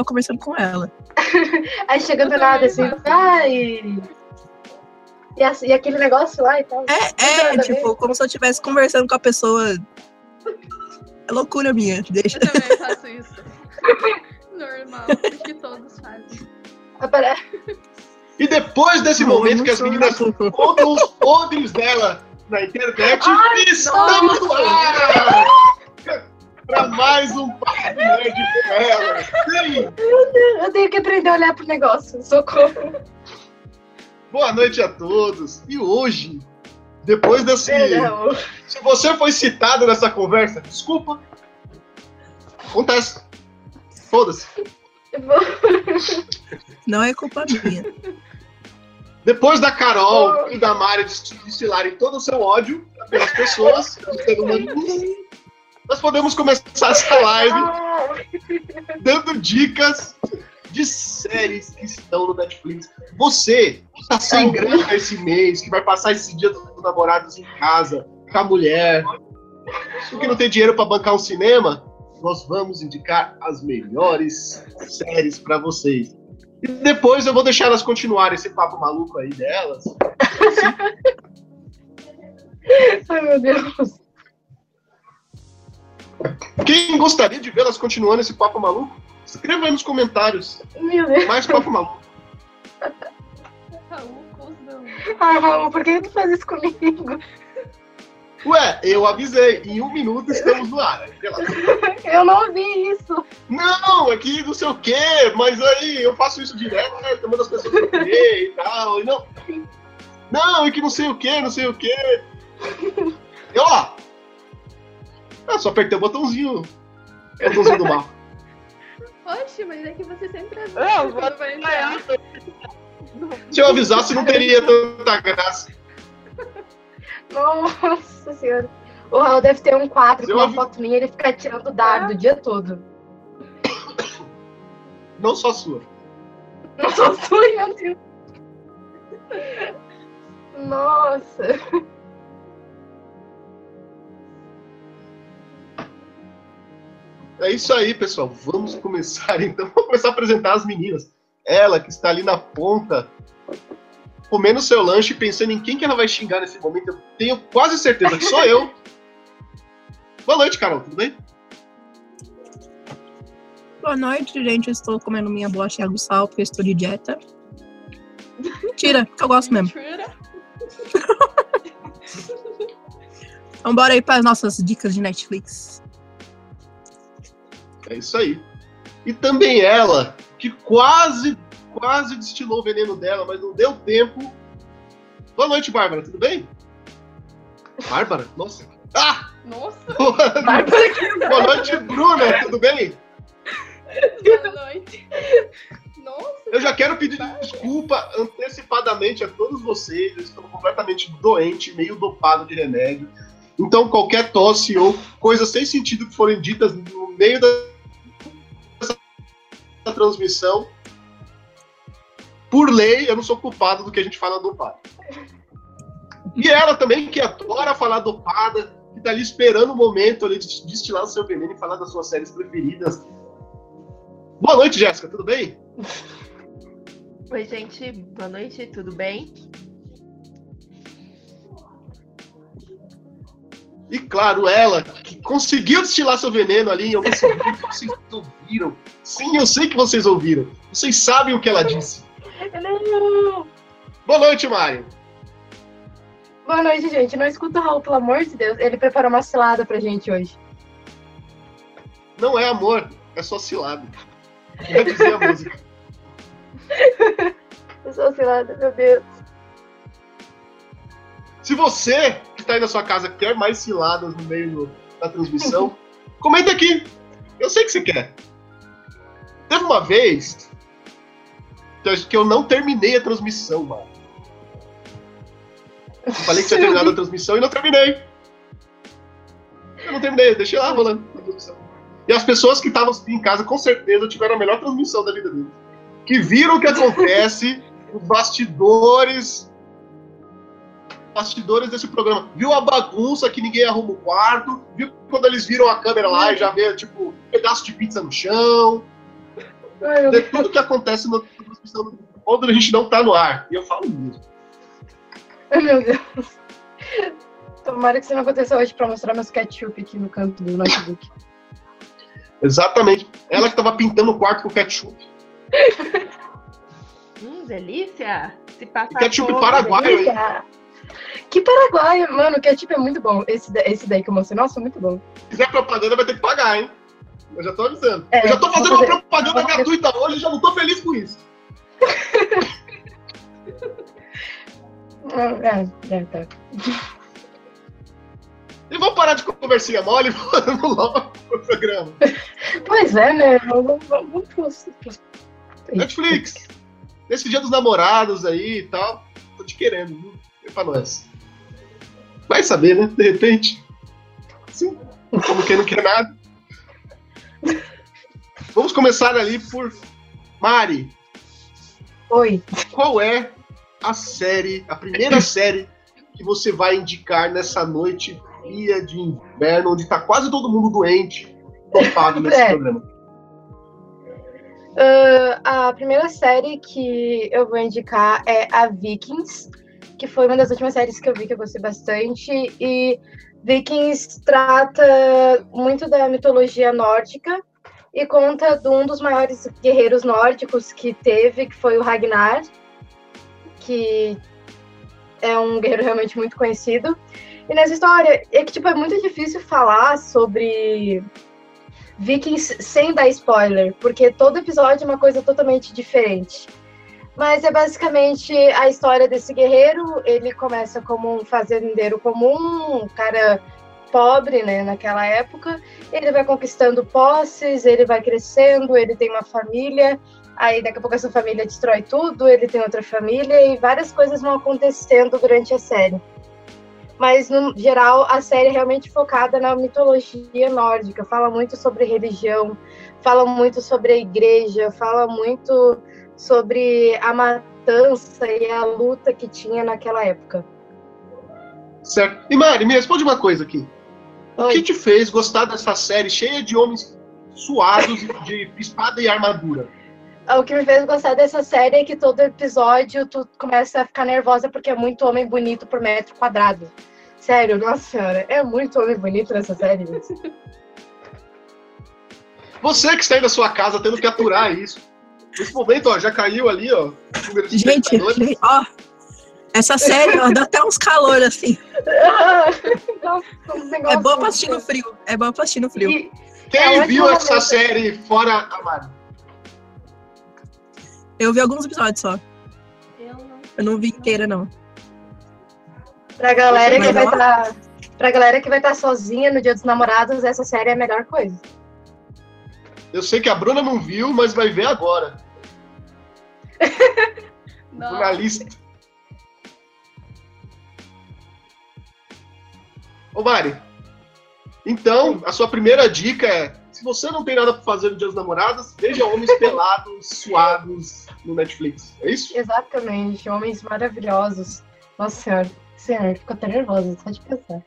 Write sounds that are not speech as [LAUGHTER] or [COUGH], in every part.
tava conversando com ela. [LAUGHS] Aí chega do nada assim, ah, e... Assim, e aquele negócio lá e tal. É, é, tipo, como se eu estivesse conversando com a pessoa. É loucura minha, deixa. Eu também faço isso. [LAUGHS] Normal, que todos fazem. Apare- E depois desse Não, momento não que as meninas contam os podres dela na internet, Ai, estamos no ar! [LAUGHS] Pra mais um Papo Nerd com ela. Sim. Eu tenho que aprender a olhar pro negócio. Socorro. Boa noite a todos. E hoje, depois desse. Perdão. Se você foi citado nessa conversa, desculpa. Acontece. Foda-se. [LAUGHS] Não é culpa minha. Depois da Carol e da Mari destilarem todo o seu ódio pelas pessoas, [LAUGHS] do ser humano, nós podemos começar essa live [LAUGHS] dando dicas de séries que estão no Netflix. Você que está sem grana esse mês, que vai passar esse dia dos namorados em casa, com a mulher, que não tem dinheiro para bancar um cinema, nós vamos indicar as melhores séries para vocês. E depois eu vou deixar elas continuarem esse papo maluco aí delas. [LAUGHS] Ai, meu Deus. Quem gostaria de vê-las continuando esse papo maluco? Escreva aí nos comentários. Meu Deus. Mais papo maluco. Ai, Raul, por que tu faz isso comigo? Ué, eu avisei. Em um minuto estamos no ar. Eu não ouvi isso. Não, aqui não sei o quê, mas aí eu faço isso direto, mando as pessoas pro quê e tal. E não, não, é que não sei o quê, não sei o quê. E ó, eu só apertei o botãozinho. O botãozinho do mapa. Oxe, mas é que você sempre avisa Não, quando vai entrar. Se eu avisasse, não teria tanta graça. Nossa senhora. O Raul deve ter um quadro Se com uma avi- foto minha e ele fica tirando dardo o dia todo. Não só sua. Não sou sua, meu Deus. Nossa. É isso aí, pessoal. Vamos começar [LAUGHS] então. Vamos começar a apresentar as meninas. Ela que está ali na ponta, comendo seu lanche, pensando em quem que ela vai xingar nesse momento. Eu tenho quase certeza que sou eu. [LAUGHS] Boa noite, Carol. Tudo bem? Boa noite, gente. Eu estou comendo minha bolachinha do sal porque eu estou de dieta. Mentira, que eu gosto mesmo. Mentira. [LAUGHS] Então bora aí para as nossas dicas de Netflix. É isso aí. E também ela, que quase, quase destilou o veneno dela, mas não deu tempo. Boa noite, Bárbara. Tudo bem? Bárbara? Nossa. Ah! Nossa, Boa noite, Bruna. Tudo bem? boa noite. Nossa. Eu já quero pedir desculpa antecipadamente a todos vocês. Eu estou completamente doente, meio dopado de remédio. Então, qualquer tosse ou coisa sem sentido que forem ditas no meio da- transmissão, por lei, eu não sou culpado do que a gente fala dopado. E ela também, que adora falar dopada, que tá ali esperando o momento ali de destilar o seu veneno e falar das suas séries preferidas. Boa noite, Jéssica, tudo bem? Oi, gente. Boa noite, tudo bem? E claro, ela, que conseguiu destilar seu veneno ali em algum [LAUGHS] que vocês ouviram. Sim, eu sei que vocês ouviram. Vocês sabem o que ela disse. Não. Boa noite, Mário. Boa noite, gente. Não escuta o Raul, pelo amor de Deus. Ele preparou uma cilada pra gente hoje. Não é amor, é só cilada. Já dizia a [LAUGHS] música. Eu sou cilada, meu Deus. Se você está aí na sua casa quer mais ciladas no meio do- da transmissão, [LAUGHS] comenta aqui. Eu sei que você quer. Teve uma vez que eu- que eu não terminei a transmissão, mano. Eu falei que tinha [LAUGHS] terminado a transmissão e não terminei. Eu não terminei, deixei lá rolando a transmissão. E as pessoas que estavam em casa, com certeza, tiveram a melhor transmissão da vida deles. Que viram o que acontece nos bastidores bastidores desse programa. Viu a bagunça que ninguém arruma o quarto, viu quando eles viram a câmera lá e já vê, tipo, um pedaço de pizza no chão. Ai, meu de tudo que acontece no transmissão quando a gente não tá no ar. E eu falo mesmo. Ai, [LAUGHS] meu Deus. Tomara que isso não aconteça hoje pra mostrar meus ketchup aqui no canto do notebook. [LAUGHS] Exatamente. Ela que tava pintando o quarto com ketchup. Hum, delícia! Se passar E ketchup paraguaio, hein? Que paraguaio, mano, o ketchup é muito bom. Esse, esse daí que eu mostrei, nossa, muito bom. Se quiser propaganda, vai ter que pagar, hein? Eu já tô avisando. É, eu já tô fazendo vou uma fazer- propaganda fazer- gratuita hoje e já não tô feliz com isso. [LAUGHS] Ah, É, é, tá. E vamos parar de conversinha mole e [LAUGHS] vamos logo pro programa. Pois é, né? Vamos, vamos, vamos pros- pros- Netflix. Nesse dia dos namorados aí e tal. Tô te querendo, viu? Pra nós. Vai saber, né? De repente. Sim. Como quem não quer nada. Vamos começar ali por Mari. Oi. Qual é a série, a primeira [COUGHS] série que você vai indicar nessa noite fria de inverno, onde tá quase todo mundo doente, topado nesse É. programa? Ah, a primeira série que eu vou indicar é a Vikings, que foi uma das últimas séries que eu vi que eu gostei bastante. E Vikings trata muito da mitologia nórdica e conta de um dos maiores guerreiros nórdicos que teve, que foi o Ragnar, que é um guerreiro realmente muito conhecido. E nessa história, é que tipo, é muito difícil falar sobre Vikings sem dar spoiler, porque todo episódio é uma coisa totalmente diferente. Mas é basicamente a história desse guerreiro. Ele começa como um fazendeiro comum, um cara pobre, né, naquela época. Ele vai conquistando posses, ele vai crescendo, ele tem uma família. Aí daqui a pouco essa família destrói tudo, ele tem outra família e várias coisas vão acontecendo durante a série. Mas no geral a série é realmente focada na mitologia nórdica, fala muito sobre religião, fala muito sobre a igreja, fala muito sobre a matança e a luta que tinha naquela época. Certo. E Mari, me responde uma coisa aqui. O Oi. que te fez gostar dessa série cheia de homens suados de espada e armadura? O que me fez gostar dessa série é que todo episódio tu começa a ficar nervosa porque é muito homem bonito por metro quadrado. Sério, nossa senhora, é muito homem bonito nessa série. Você que está aí na sua casa tendo que aturar isso. Nesse momento, ó, já caiu ali, ó. Gente, ó. Essa série, ó, dá até uns calor assim. [LAUGHS] É bom pra assistir no frio. É bom pra assistir no frio. E- Quem É, viu essa momento. série fora a Mari? Eu vi alguns episódios só. Eu não. Eu não vi inteira, não. Pra galera que vai estar. Pra galera que vai estar sozinha no Dia dos Namorados, essa série é a melhor coisa. Eu sei que a Bruna não viu, mas vai ver agora. [LAUGHS] Jornalista. Ô Mari, então, a sua primeira dica é: se você não tem nada pra fazer no Dia dos Namorados, veja homens pelados, [LAUGHS] suados no Netflix. É isso? Exatamente, homens maravilhosos. Nossa senhora, senhor, ficou até nervosa só de pensar.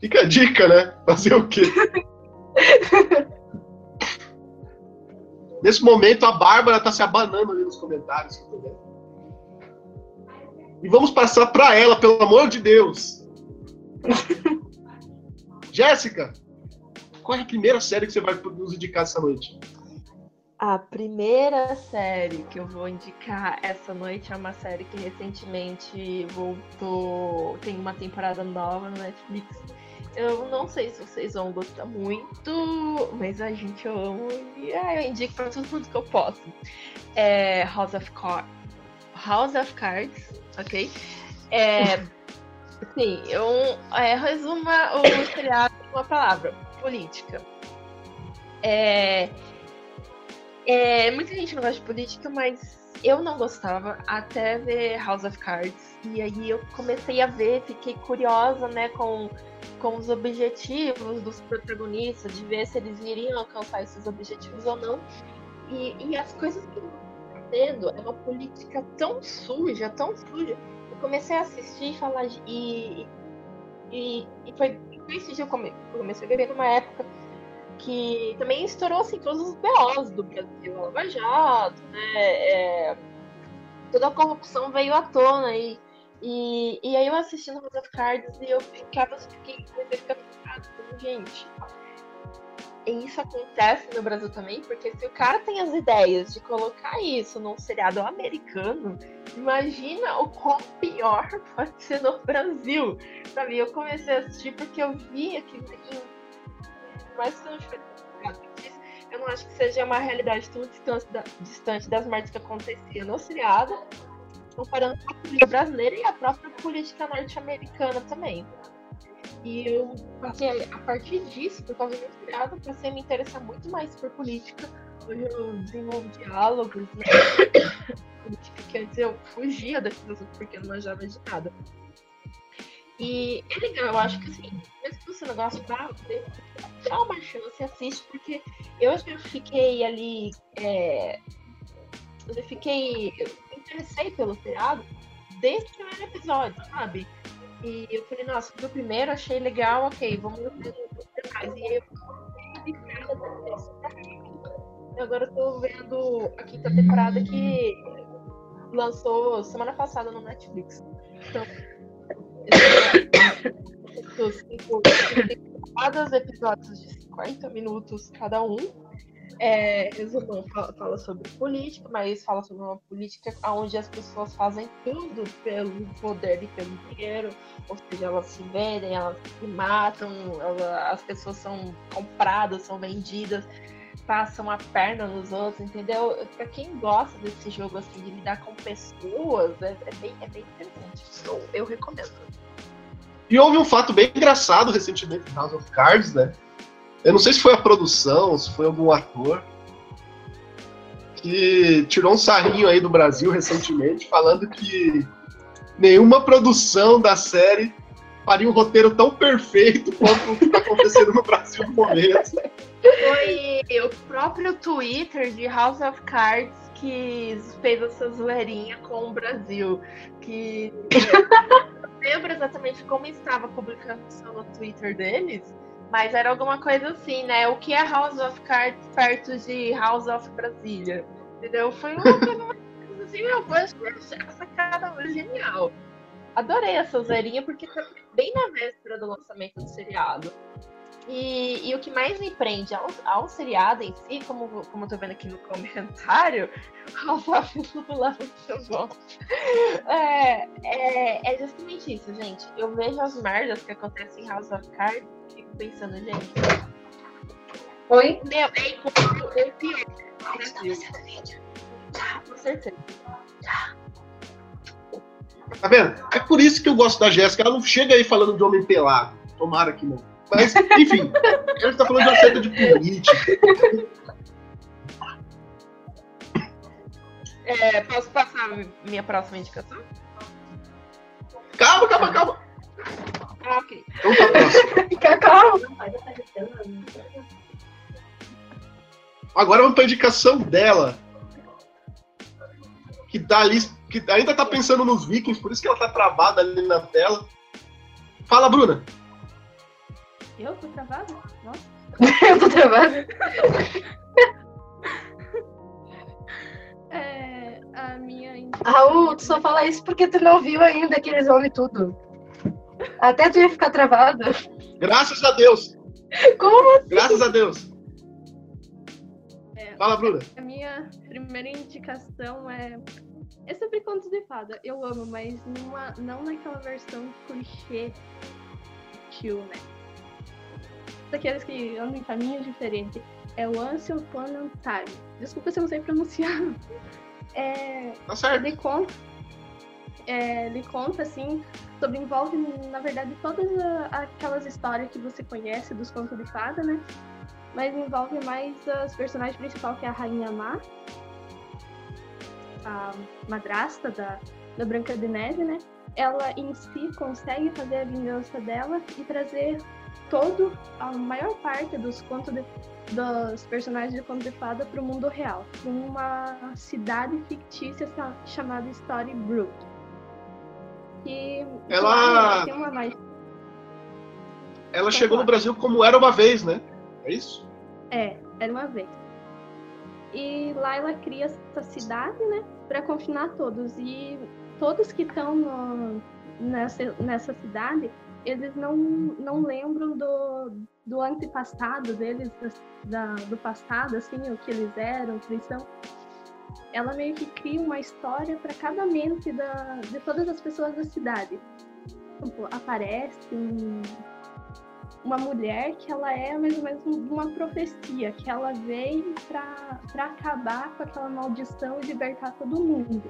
Fica a dica, né? Fazer o quê? [LAUGHS] Nesse momento, a Bárbara tá se abanando ali nos comentários. E vamos passar pra ela, pelo amor de Deus. [LAUGHS] Jéssica, qual é a primeira série que você vai nos indicar essa noite? A primeira série que eu vou indicar essa noite é uma série que recentemente voltou. Tem uma temporada nova no Netflix. Eu não sei se vocês vão gostar muito, mas a gente ama e ah, eu indico pra todo mundo que eu posso. É House of Cards. House of Cards, ok? É, [LAUGHS] sim, eu é, resuma o seriado em uma palavra: política. É, é, muita gente não gosta de política, mas eu não gostava até ver House of Cards. E aí eu comecei a ver, fiquei curiosa, né, com, com os objetivos dos protagonistas, de ver se eles iriam alcançar esses objetivos ou não. E, e as coisas que acontecendo é uma política tão suja, tão suja. Eu comecei a assistir e falar. E, e, e foi esse dia eu come- eu comecei a ver numa época que também estourou assim, todos os BOs do Brasil, Lava Jato, né? É, toda a corrupção veio à tona e, e, e aí eu assistindo House of Cards e eu ficava, fiquei, comecei a ficar como, gente, e isso acontece no Brasil também, porque se o cara tem as ideias de colocar isso num seriado americano, imagina o quão pior [LAUGHS] pode ser no Brasil. Sabe? Eu comecei a assistir porque eu vi aquilo mais que eu não acho que seja uma realidade tão distante, da, distante das mortes que aconteciam no seriado, comparando com a política brasileira e a própria política norte-americana também. E eu passei, a partir disso, por causa do seriado, passei a me interessar muito mais por política. Hoje eu desenvolvo diálogos, né? [COUGHS] política que antes eu fugia daquilo porque eu não manjava de nada. E é legal, eu acho que assim, mesmo que você não gosta de dá uma chance, assiste, porque eu já fiquei ali. É, eu fiquei. Eu me interessei pelo seriado desde o primeiro episódio, sabe? E eu falei, nossa, no primeiro achei legal, ok, vamos ver mais. E aí eu e agora eu tô vendo a quinta temporada que lançou semana passada no Netflix. Então, [COUGHS] cinco temporadas, episódios de 50 minutos cada um. É, fala, sobre política, mas fala sobre uma política onde as pessoas fazem tudo pelo poder e pelo dinheiro, ou seja, elas se vendem, elas se matam, as pessoas são compradas, são vendidas, passam a perna nos outros, entendeu? Para quem gosta desse jogo assim de lidar com pessoas, é, é bem, é bem interessante. Eu, eu recomendo. E houve um fato bem engraçado recentemente em House of Cards, né? Eu não sei se foi a produção, se foi algum ator, que tirou um sarrinho aí do Brasil recentemente, falando que nenhuma produção da série faria um roteiro tão perfeito quanto o que está acontecendo no Brasil no momento. Foi o próprio Twitter de House of Cards que fez essa zoeirinha com o Brasil. Que [LAUGHS] não lembro exatamente como estava a publicação no Twitter deles, mas era alguma coisa assim, né? O que é House of Cards perto de House of Brasília? Entendeu? Foi uma coisa assim, meu, foi essa sacada genial. Adorei essa zerinha porque tá bem na véspera do lançamento do seriado. E, e, o que mais me prende ao, ao seriado em si, como, como eu tô vendo aqui no comentário, o Lula muito bom. É, é, é justamente isso, gente. Eu vejo as merdas que acontecem em House of Cards e fico pensando, gente. Oi? Meu, é, é pior. Tá, com certeza. Tá vendo? É por isso que eu gosto da Jéssica. Ela não chega aí falando de homem pelado. Tomara que não. Mas, enfim, a gente tá falando de uma seta de política. É, posso passar minha próxima indicação? Calma, calma, calma. Ah, ok. Então tá próximo. Fica calmo. Agora vamos pra indicação dela. Que tá ali, que ainda tá pensando nos vikings, por isso que ela tá travada ali na tela. Fala, Bruna. Eu tô travada? Nossa. [LAUGHS] eu tô travada. [LAUGHS] É, a minha Raul, tu só fala isso porque tu não viu ainda que eles ouvem tudo. Até tu ia ficar travada. Graças a Deus. Como assim? Graças a Deus. É, Fala, Bruna. A minha primeira indicação é. É sobre contos de fada. Eu amo, mas numa, não naquela versão clichê tio, né? Daqueles que andam em caminhos diferentes. É o Ansel Time. Desculpa se eu não sei pronunciar. [LAUGHS] É, Tá certo. ele conta, é, ele conta assim, sobre envolve na verdade todas aquelas histórias que você conhece dos contos de fada, né? Mas envolve mais as personagens principais que é a Rainha Má, a madrasta da, da Branca de Neve, né? Ela em si consegue fazer a vingança dela e trazer todo a maior parte dos contos de, dos personagens de conto de fada para o mundo real, uma cidade fictícia cha- chamada Storybrooke. Que Ela- lá tem uma magia. Ela chegou no Brasil como era uma vez, né? É isso? É, era uma vez. E lá ela cria essa cidade, né, para confinar todos. E todos que estão nessa, nessa cidade, eles não, não lembram do, do antepassado deles, da, do passado, assim, o que eles eram, o que eles são. Ela meio que cria uma história para cada mente da, de todas as pessoas da cidade. Tipo, aparece um, uma mulher que ela é mais ou menos uma profecia, que ela veio para acabar com aquela maldição e libertar todo mundo.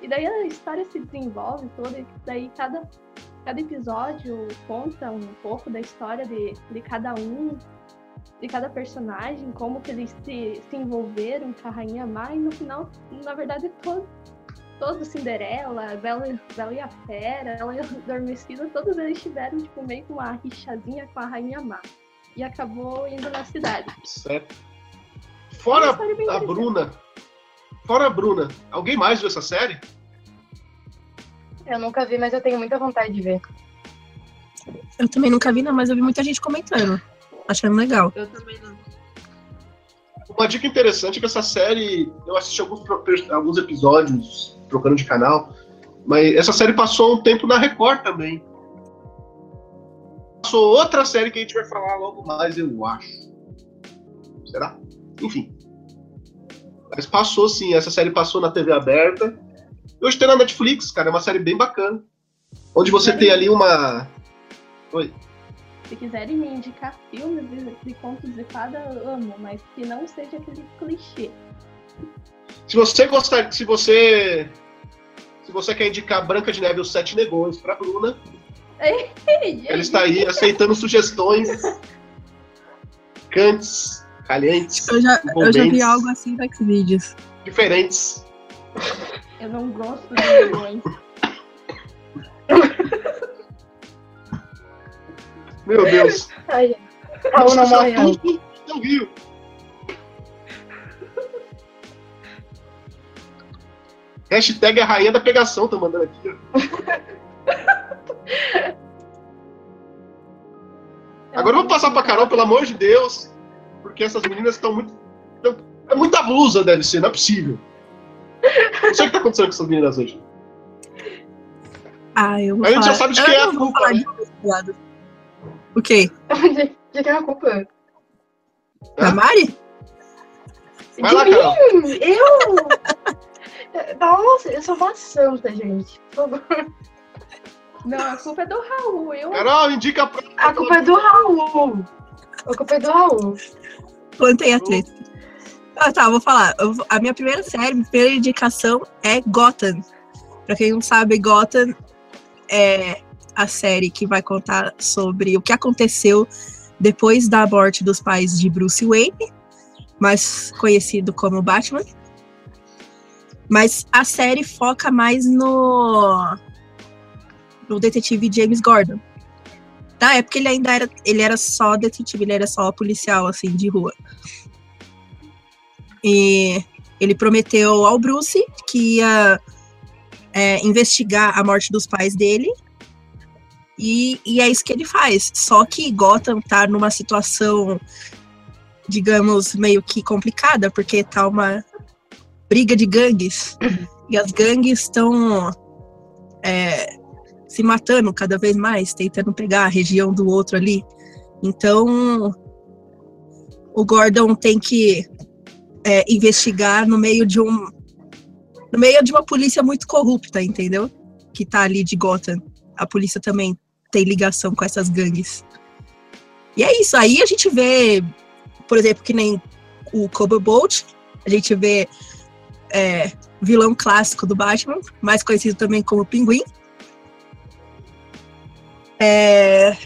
E daí a história se desenvolve toda, e daí cada, cada episódio conta um pouco da história de, de cada um, de cada personagem, como que eles se, se envolveram com a Rainha Má, e no final, na verdade, todo, todo Cinderela, Bela, Bela e a Fera, ela adormecida, todos eles tiveram tipo, meio que uma rixadinha com a Rainha Má. E acabou indo na cidade. Certo. Fora a. Bruna. Fora a Bruna, alguém mais viu essa série? Eu nunca vi, mas eu tenho muita vontade de ver. Eu também nunca vi, não, mas eu vi muita gente comentando. Achando legal. Eu também não. Uma dica interessante é que essa série, eu assisti alguns, alguns episódios trocando de canal, mas essa série passou um tempo na Record também. Passou outra série que a gente vai falar logo mais, eu acho. Será? Enfim. Mas passou sim, essa série passou na TV aberta. E hoje tem na Netflix, cara, é uma série bem bacana. Onde você tem ali uma. Oi. Se quiserem me indicar filmes de, de contos de fada, eu amo, mas que não seja aquele clichê. Se você gostar, se você se você quer indicar Branca de Neve e os Sete Negões pra Bruna, [LAUGHS] ela está aí aceitando sugestões cantes, calientes, Eu já, eu já vi algo assim no Xvideos. diferentes. Eu não gosto de leões. Meu Deus. Ai, morre, não. Tudo no Rio. Hashtag a rainha da pegação, tá mandando aqui. Agora vamos passar pra Carol, pelo amor de Deus, porque essas meninas estão muito. É muita blusa, deve ser, não é possível. Não sei o que tá acontecendo com essas meninas hoje. Ah, eu vou A gente já falar- sabe de quem é a culpa, né? de. O quê? De, quem é a culpa? Da Hã? Mari? Vai lá, de Carol. mim? Eu? [LAUGHS] Nossa, eu sou uma santa, gente. Por favor. Não, a culpa é do Raul. Eu Carol, indica pra. A culpa é do Raul. A culpa é do Raul. Plantei a treta. Ah, tá, vou falar. A minha primeira série, minha primeira indicação é Gotham. Pra quem não sabe, Gotham é a série que vai contar sobre o que aconteceu depois da morte dos pais de Bruce Wayne, mais conhecido como Batman. Mas a série foca mais no no detetive James Gordon. Na época ele ainda era, ele era só detetive, ele era só policial assim de rua. E ele prometeu ao Bruce que ia é, investigar a morte dos pais dele. E, e é isso que ele faz. Só que Gotham tá numa situação, digamos, meio que complicada, porque tá uma briga de gangues. E as gangues estão é, se matando cada vez mais, tentando pegar a região do outro ali. Então, o Gordon tem que é, investigar no meio de um no meio de uma polícia muito corrupta, entendeu? Que tá ali de Gotham. A polícia também tem ligação com essas gangues. E é isso. Aí a gente vê, por exemplo, que nem o Cobra Bolt, a gente vê é, vilão clássico do Batman, mais conhecido também como Pinguim. É,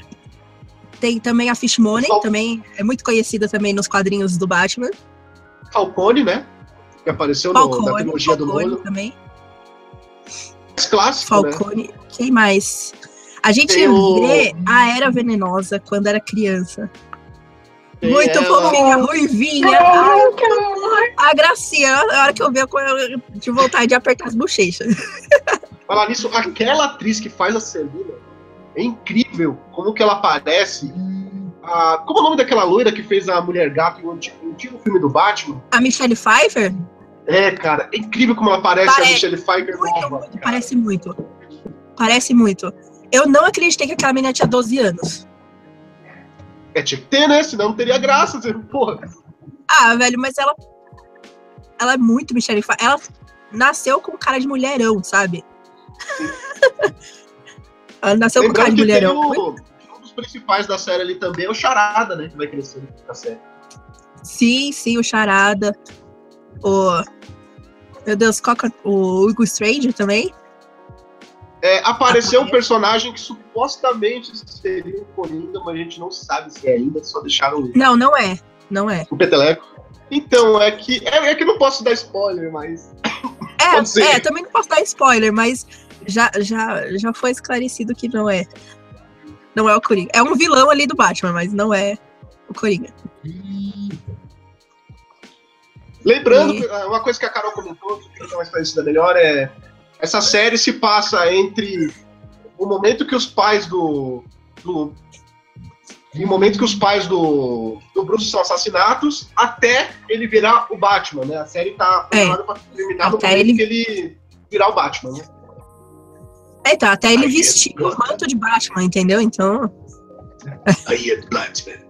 tem também a Fishmoney, também é muito conhecida também nos quadrinhos do Batman. Falcone, né? Que apareceu no, na Falcone, trilogia do Falcone Nolan. também. Mais clássico, né? Falcone. Quem mais? A gente Tem o- vê a Era Venenosa quando era criança. Tem Muito ela. fofinha, ruivinha. Ai, que amor. A gracinha, a hora que eu vi, eu de vontade de apertar as bochechas. [LAUGHS] Falar nisso, aquela atriz que faz a Celina é incrível como que ela aparece. A- como é o nome daquela loira que fez a Mulher Gato em um antigo, antigo filme do Batman? A Michelle Pfeiffer? É, cara, é incrível como ela parece a Parece. Michelle Pfeiffer Muito, nova. muito, parece muito. Parece muito. Eu não acreditei que aquela menina tinha 12 anos. É, tinha que ter, né? Senão não teria graça. Porra. Ah, velho, mas ela. Ela é muito Michelle Pfeiffer. Ela nasceu com cara de mulherão, sabe? [LAUGHS] ela nasceu com cara Lembrando de que tem mulherão. o, principais da série ali também é o Charada, né? Que vai crescendo na série. Sim, sim, o Charada. O. Meu Deus, que é- o Hugo Strange também? É, apareceu um personagem que supostamente seria o Coringa, mas a gente não sabe se é ainda, só deixaram Não, não é. Não é. o Peteleco. Então, é que. É, é que não posso dar spoiler, mas. [LAUGHS] É, é, também não posso dar spoiler, mas já, já, já foi esclarecido que não é. Não é o Coringa. É um vilão ali do Batman, mas não é o Coringa. Lembrando, E- ah, uma coisa que a Carol comentou, que fica mais parecida melhor, é. Essa série se passa entre o momento que os pais do. do em momento que os pais do, do Bruce são assassinados, até ele virar o Batman, né? A série tá É. programada pra terminar no momento ele- que ele virar o Batman, né? É, tá, até ele é vestir o manto de Batman, entendeu? Então. Aí é Batman.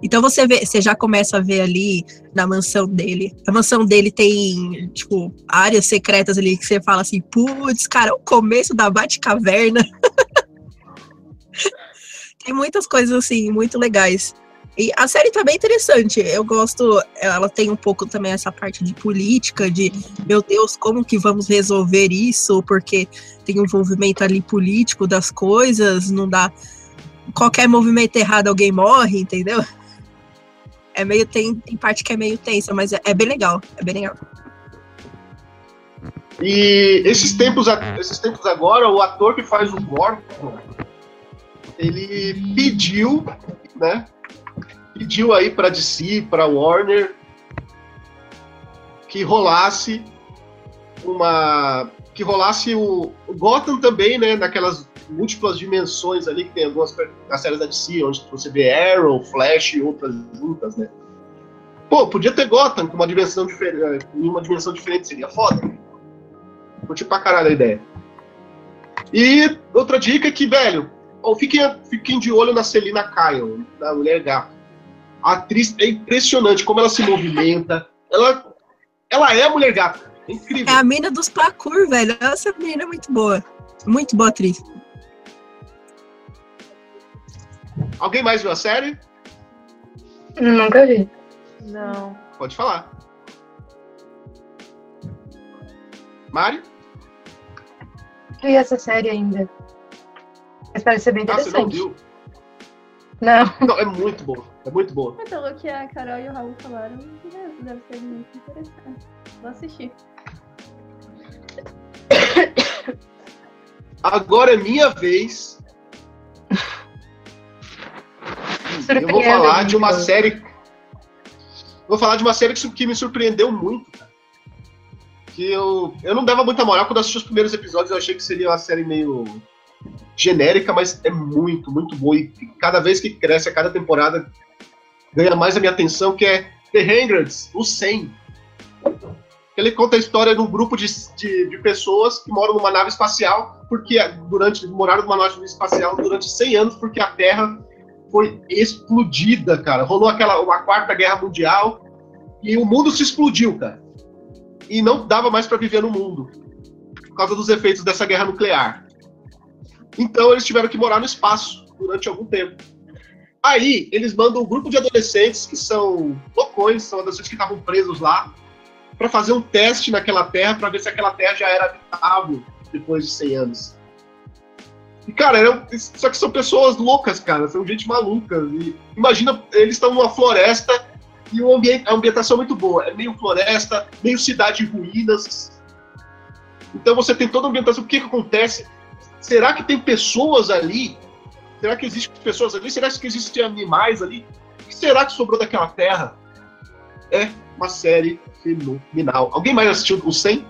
Então você vê, você já começa a ver ali na mansão dele. A mansão dele tem, tipo, áreas secretas ali que você fala assim, putz, cara, o começo da Batcaverna. [LAUGHS] tem muitas coisas assim, muito legais. E a série tá bem interessante. Eu gosto, ela tem um pouco também essa parte de política, de meu Deus, como que vamos resolver isso? Porque tem um envolvimento ali político das coisas, não dá. Qualquer movimento errado, alguém morre, entendeu? É meio. Tem, tem parte que é meio tensa, mas é, é bem legal. É bem legal. E esses tempos, esses tempos agora, o ator que faz o Gordon, ele pediu, né? Pediu aí pra DC, pra Warner, que rolasse uma. Que rolasse o, o Gotham também, né? Naquelas múltiplas dimensões ali que tem algumas nas séries da DC, onde você vê Arrow, Flash e outras juntas, né? Pô, podia ter Gotham com uma dimensão diferente, em uma dimensão diferente, seria foda. Curti pra caralho a ideia. E outra dica é que, velho, fiquem, fiquem de olho na Celina Kyle, da Mulher Gato. A atriz é impressionante como ela se movimenta. Ela, ela é a Mulher Gato. É incrível. É a mina dos parkour, velho. Essa menina é muito boa. Muito boa atriz. Alguém mais viu a série? Nunca vi. Não. Pode falar. Mari? Vi essa série ainda. Mas parece ser bem Ah, você não interessante. viu? Não. Não, é muito boa. É muito boa. Mas pelo que a Carol e o Raul falaram, deve- ser muito interessante. Vou assistir. Agora é minha vez. Eu vou falar de uma então. série. Vou falar de uma série que me surpreendeu muito. cara. Que eu, eu não dava muita moral quando assisti os primeiros episódios. Eu achei que seria uma série meio genérica, mas é muito, muito boa. E cada vez que cresce, a cada temporada, ganha mais a minha atenção, que é The Hundreds, o 100. Ele conta a história de um grupo de, de, de pessoas que moram numa nave espacial, porque durante moraram numa nave espacial durante 100 anos, porque a Terra foi explodida, cara. Rolou aquela uma quarta guerra mundial e o mundo se explodiu, cara. E não dava mais para viver no mundo por causa dos efeitos dessa guerra nuclear. Então eles tiveram que morar no espaço durante algum tempo. Aí eles mandam um grupo de adolescentes que são loucões, são adolescentes que estavam presos lá, para fazer um teste naquela terra para ver se aquela terra já era habitável depois de 100 anos. E, cara, eram- só que são pessoas loucas, cara, são gente maluca. E imagina, eles estão numa floresta e o ambiente, a ambientação é muito boa. É meio floresta, meio cidade em ruínas. Então você tem toda a ambientação. O que, que acontece? Será que tem pessoas ali? Será que existem pessoas ali? Será que existem animais ali? O que será que sobrou daquela terra? É uma série fenomenal. Alguém mais assistiu o 100?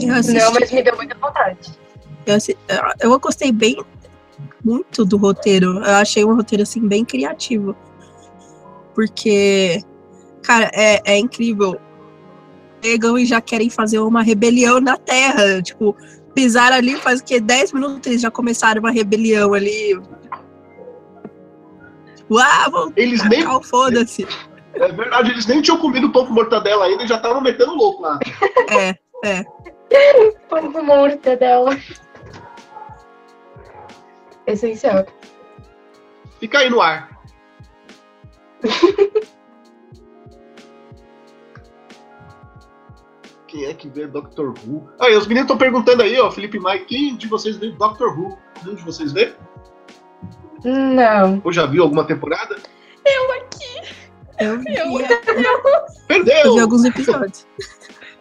Eu assisti, Não, mas me deu muita vontade. eu, assi- eu gostei bem. muito do roteiro. Eu achei um roteiro assim bem criativo. Porque, cara, é, é incrível. Chegam e já querem fazer uma rebelião na Terra. Tipo, pisaram ali, faz o quê? 10 minutos eles já começaram uma rebelião ali. Ah, vamos Eles nem. foda-se. É verdade, eles nem tinham comido pão com mortadela ainda e já estavam metendo louco lá. É, é. Pão com mortadela. Essencial. Fica aí no ar. [LAUGHS] Quem é que vê Doctor Who? Aí, os meninos estão perguntando aí, ó, Felipe e Mike, quem de vocês vê Doctor Who? Algum de vocês vê? Não. Ou já viu alguma temporada? Eu vi, Eu- Perdeu! eu vi alguns episódios.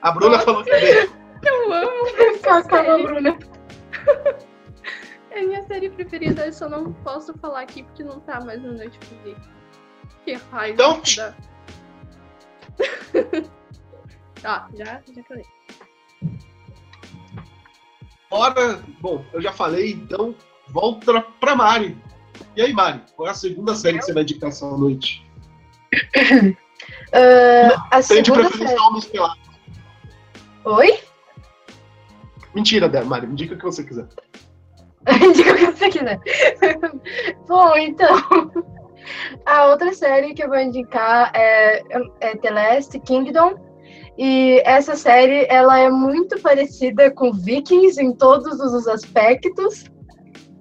A Bruna falou que vê. Eu amo. Calma, Bruna. É minha série preferida, eu só não posso falar aqui porque não tá mais no Netflix. Que raiva Então, [LAUGHS] ah, já, já falei. Bora. Bom, eu já falei, então volta pra Mari. E aí, Mari, qual é a segunda série que você vai indicar essa noite? [COUGHS] Ah, a Tem de segunda série. homens pelados. Oi? Mentira, Dé, Mari, me diga o que você quiser. [LAUGHS] Diga o que você quiser. [LAUGHS] Bom, então. [LAUGHS] A outra série que eu vou indicar é, é The Last Kingdom. E essa série, ela é muito parecida com Vikings em todos os aspectos.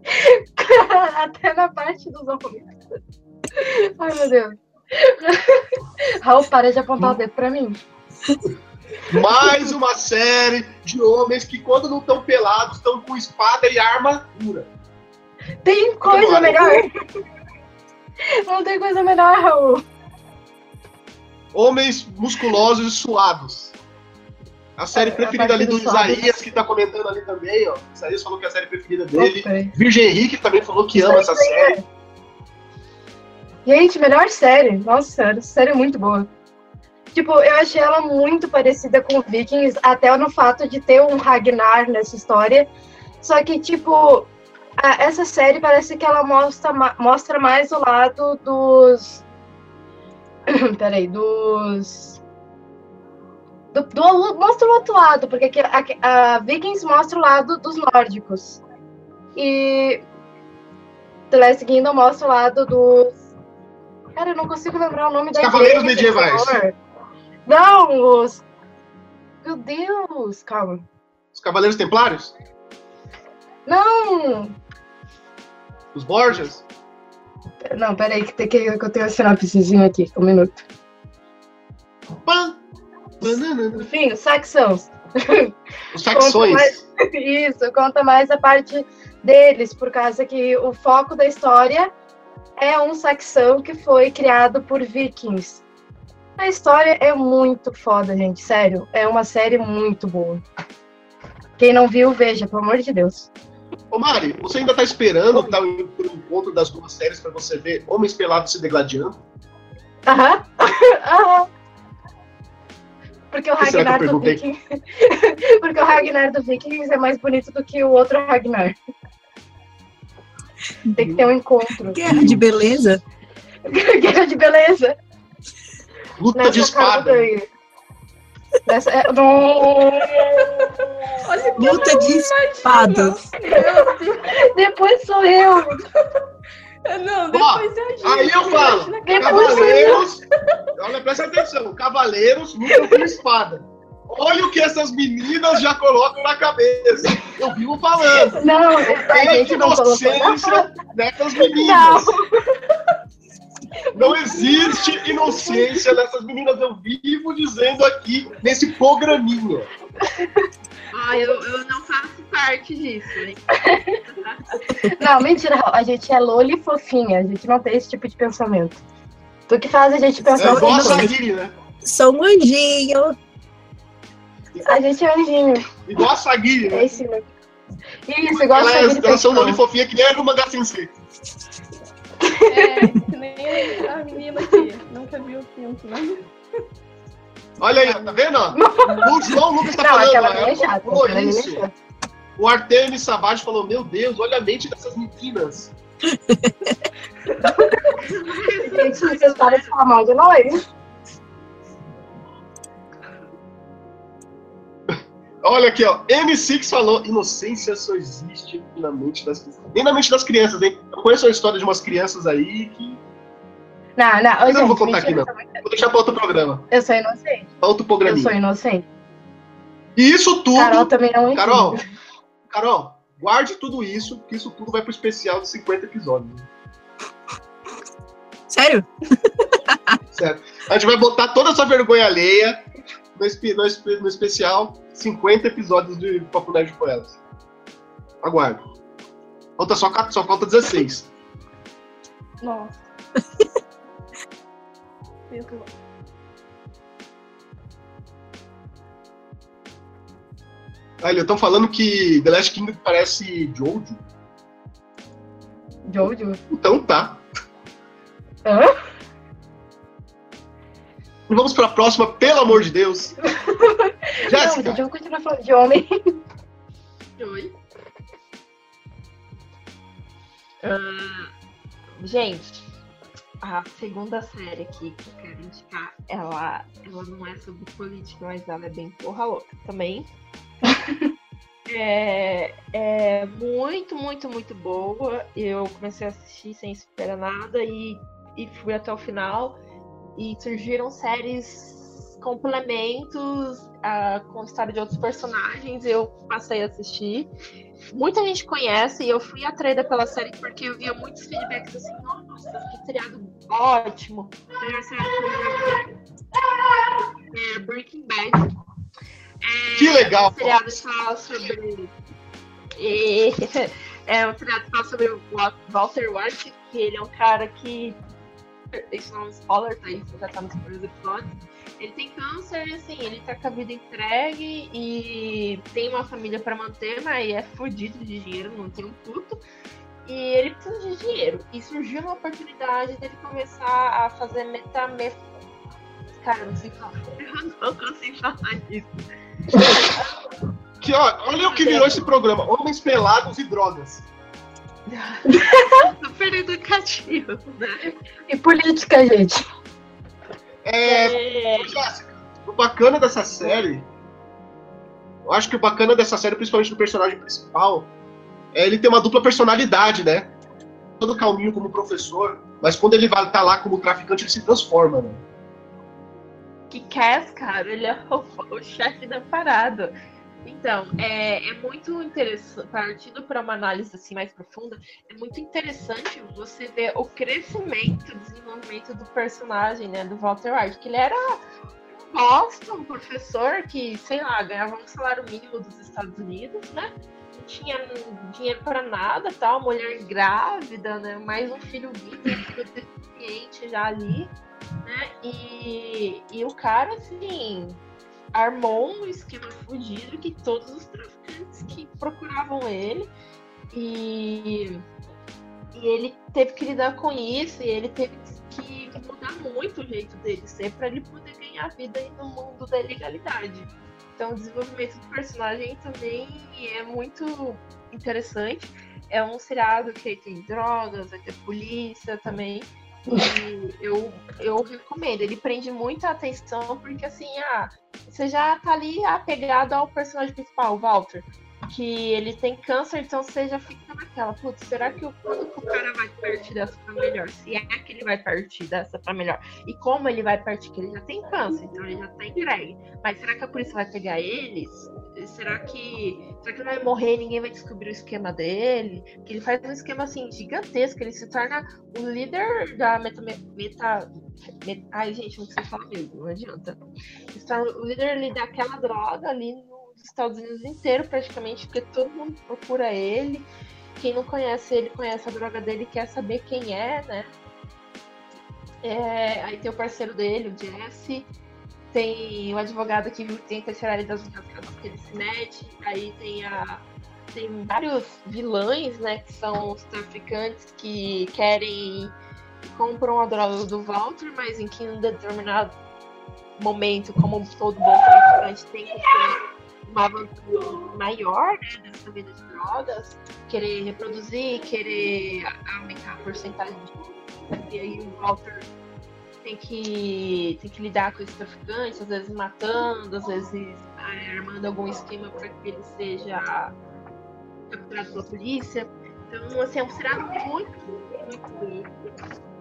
[LAUGHS] Até na parte dos homens. Ai, meu Deus. Raul, para de apontar o dedo pra mim. Mais uma série de homens que, quando não estão pelados, estão com espada e armadura. Tem coisa melhor? Não tem coisa melhor, Raul. Homens musculosos e suados. A série É, a preferida ali do. Isaías, que tá comentando ali também, ó. Isaías falou que é a série preferida dele. Ok. Virgem Henrique também falou que ama essa série. Gente, melhor série. Nossa senhora, essa série é muito boa. Tipo, eu achei ela muito parecida com Vikings, até no fato de ter um Ragnar nessa história. Só que, tipo, a- essa série parece que ela mostra, mostra mais o lado dos. [COUGHS] Peraí, dos. Do, do- mostra o outro lado, porque a, a Vikings mostra o lado dos nórdicos. E. The Last Kingdom mostra o lado dos. Cara, eu não consigo lembrar o nome da Cavaleiros medievais. Não, os. Meu Deus, calma. Os Cavaleiros Templários? Não! Os Borgias? Não, peraí, que, tem que, que eu tenho a sinopsezinho aqui, um minuto. Pã! Banana. Enfim, os saxãos. Os Saxões. mais- [LAUGHS] Isso, conta mais a parte deles, por causa que o foco da história é um saxão que foi criado por vikings. A história é muito foda, gente, sério. É uma série muito boa. Quem não viu, veja, pelo amor de Deus. Ô Mari, você ainda tá esperando tá, o encontro das duas séries pra você ver Homens Pelados se degladiando? Aham. Aham. Porque o Ragnar do perguntei? Viking. [LAUGHS] Porque o Ragnar do Vikings é mais bonito do que o outro Ragnar. Tem que ter um encontro. Guerra de beleza. [LAUGHS] Guerra de beleza. Luta de Nessa casa espada. daí. Nessa, é, não. Olha que Luta de espadas. Depois sou eu. Não, depois eu ajudo. Aí eu falo, Depois sou eu. Cavaleiros. Olha, presta atenção. Cavaleiros lutam com espada. Olha o que essas meninas já colocam na cabeça. Eu vivo falando. Não, a Tem gente não colocou. inocência nessas meninas. Não existe inocência nessas meninas. Eu vivo dizendo aqui nesse programinha. Ah, eu, eu não faço parte disso, hein? Não, mentira, a gente é loli fofinha, a gente não tem esse tipo de pensamento. Tu que faz a gente É pensar igual a assim, Sagiri, né? Sou um anjinho. A gente é anjinho. Igual a Sagiri, É né? isso, né? Isso, igual Ela a é, Sagiri elas são Peixão. loli fofinha que nem a no mangá sensei. É, que [LAUGHS] nem a menina que nunca viu o pinto, né? Olha aí, ó, tá vendo? O João Lucas tá Não, falando. aquela menina é chata. falou é isso. O Artemis Savage falou: Meu Deus, olha a mente dessas meninas. [LAUGHS] Gente, vocês param de falar mal de nós. Olha aqui, ó. M6 falou: inocência só existe na mente das crianças. Nem na mente das crianças, hein? Eu conheço a história de umas crianças aí que. Não, não, Mas eu não vou contar aqui, não. Vou deixar pra outro programa. Eu sou inocente. Pra outro Eu programinha. sou inocente. E isso tudo. Carol também não entende. Carol, Carol, guarde tudo isso, porque isso tudo vai pro especial de 50 episódios. Sério? Certo? A gente vai botar toda essa vergonha alheia no, no espe- no especial 50 episódios de Papo Nerd com elas. Aguarde. Falta só, só falta 16. Nossa. [LAUGHS] Bom. Olha, estão falando que The Last Kingdom parece Jojo. Jojo. Então tá. Hã? E vamos pra próxima, pelo amor de Deus. [LAUGHS] Não, Jéssica, gente, eu vou continuar falando de homem. Oi. Ah, gente, a segunda série aqui que eu quero indicar, ela, ela não é sobre política, mas ela é bem porra louca também. [LAUGHS] é, é muito, muito, muito boa. Eu comecei a assistir sem esperar nada e, e fui até o final. E surgiram séries complementos ah, com história de outros personagens. Eu passei a assistir muita gente conhece e eu fui atraída pela série porque eu via muitos feedbacks assim, nossa, que seriado ótimo. Vi. É, Breaking Bad. É, que legal. um seriado fala sobre. e- [LAUGHS] É um seriado fala sobre o Wa- Walter White, que ele é um cara que. Isso não é um spoiler, tá? Isso já tá nos primeiros episódios. Ele tem câncer, assim, ele tá com a vida entregue e tem uma família pra manter, mas é fudido de dinheiro, não tem um puto. E ele precisa de dinheiro. E surgiu uma oportunidade dele começar a fazer metamef... Cara, eu não sei falar. Eu não consigo falar isso. Que, ó, olha o que virou esse programa: Homens Pelados e Drogas. [LAUGHS] Super educativo, né? E política, gente. É, É, o bacana dessa série, eu acho que o bacana dessa série, principalmente do personagem principal, é ele ter uma dupla personalidade, né? Todo calminho como professor, mas quando ele vai estar lá como traficante, ele se transforma, né? que Cass, cara, ele é o, o chefe da parada. Então, é, é muito interessante, partindo para uma análise assim mais profunda, é muito interessante você ver o crescimento, o desenvolvimento do personagem, né, do Walter White, que ele era bosta, um professor que, sei lá, ganhava um salário mínimo dos Estados Unidos, né? Não tinha dinheiro para nada, tal, mulher grávida, né? Mais um filho vivo, um deficiente já ali, né? E, e o cara, assim, armou um esquema fudido que todos os traficantes que procuravam ele e, e ele teve que lidar com isso e ele teve que mudar muito o jeito dele ser para ele poder ganhar vida no mundo da ilegalidade. Então o desenvolvimento do personagem também é muito interessante. É um seriado que tem drogas, vai ter polícia também. Eu, eu recomendo. Ele prende muita atenção porque assim, ah, você já tá ali apegado ao personagem principal, o Walter. Que ele tem câncer, então você já fica naquela, putz, será que o, o cara vai partir dessa pra melhor? Se é que ele vai partir dessa pra melhor. E como ele vai partir? Que ele já tem câncer, então ele já tá entregue. Mas será que a polícia vai pegar eles? Será que. Será que ele vai morrer e ninguém vai descobrir o esquema dele? Que ele faz um esquema assim gigantesco, ele se torna o líder da meta. meta, ai, gente, não sei falar mesmo, não adianta. Ele se torna o líder daquela droga ali nos Estados Unidos inteiro, praticamente, porque todo mundo procura ele. Quem não conhece ele conhece a droga dele quer saber quem é, né? É, aí tem o parceiro dele, o Jesse. Tem o advogado que tenta tirar ele das enrascadas que ele se mete. Aí tem a. Tem vários vilões, né? Que são os traficantes que querem. que compram a droga do Walter, mas em que um determinado momento, como todo bom traficante, tem que ser uma vantagem maior né, dessa vida de drogas, querer reproduzir, querer aumentar a porcentagem de. E aí o Walter tem que, tem que lidar com esses traficantes, às vezes matando, às vezes é, armando algum esquema para que ele seja capturado pela polícia. Então, assim, é um seriado muito, muito bom.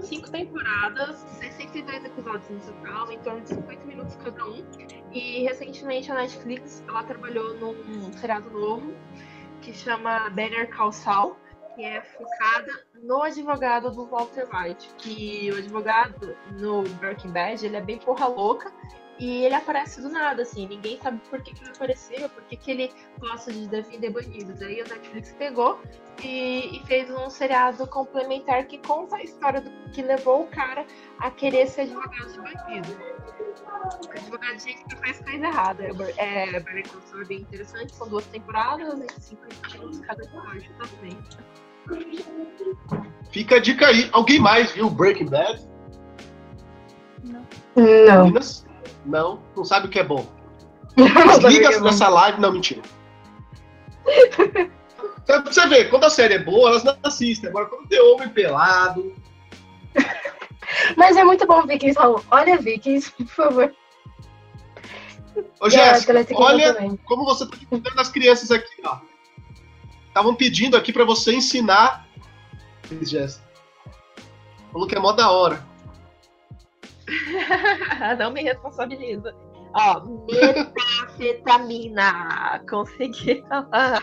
Cinco temporadas, 62 episódios no total, em torno de 50 minutos cada um. E recentemente a Netflix ela trabalhou num seriado novo que chama Better Call Saul, que é focada no advogado do Walter White, que o advogado no Breaking Bad ele é bem porra louca e ele aparece do nada, assim, ninguém sabe por que, que ele apareceu, por que, que ele gosta de defender bandidos. Aí a Netflix pegou e, e, fez um seriado complementar que conta a história do que levou o cara a querer ser advogado de bandido. Advogado de gente que faz coisa errada. É, é, é bem interessante, são duas temporadas, e 50 minutos cada episódio também. Fica a dica aí. Alguém mais viu Breaking Bad? Não. Não. Meninas? Não, não sabe o que é bom. [LAUGHS] Desliga é nessa live. Não, mentira. Então, [LAUGHS] pra você ver, quando a série é boa, elas não assistem. Agora, quando tem homem pelado. [LAUGHS] Mas é muito bom, Vikings, Raul. Olha, Vikings, por favor. Ô, Jéssica, olha também. como você tá cuidando das crianças aqui, ó. Estavam pedindo aqui pra você ensinar. Jéssica. Falou que é mó da hora. [LAUGHS] não me responsabiliza. Ó, metanfetamina. [LAUGHS] Consegui falar.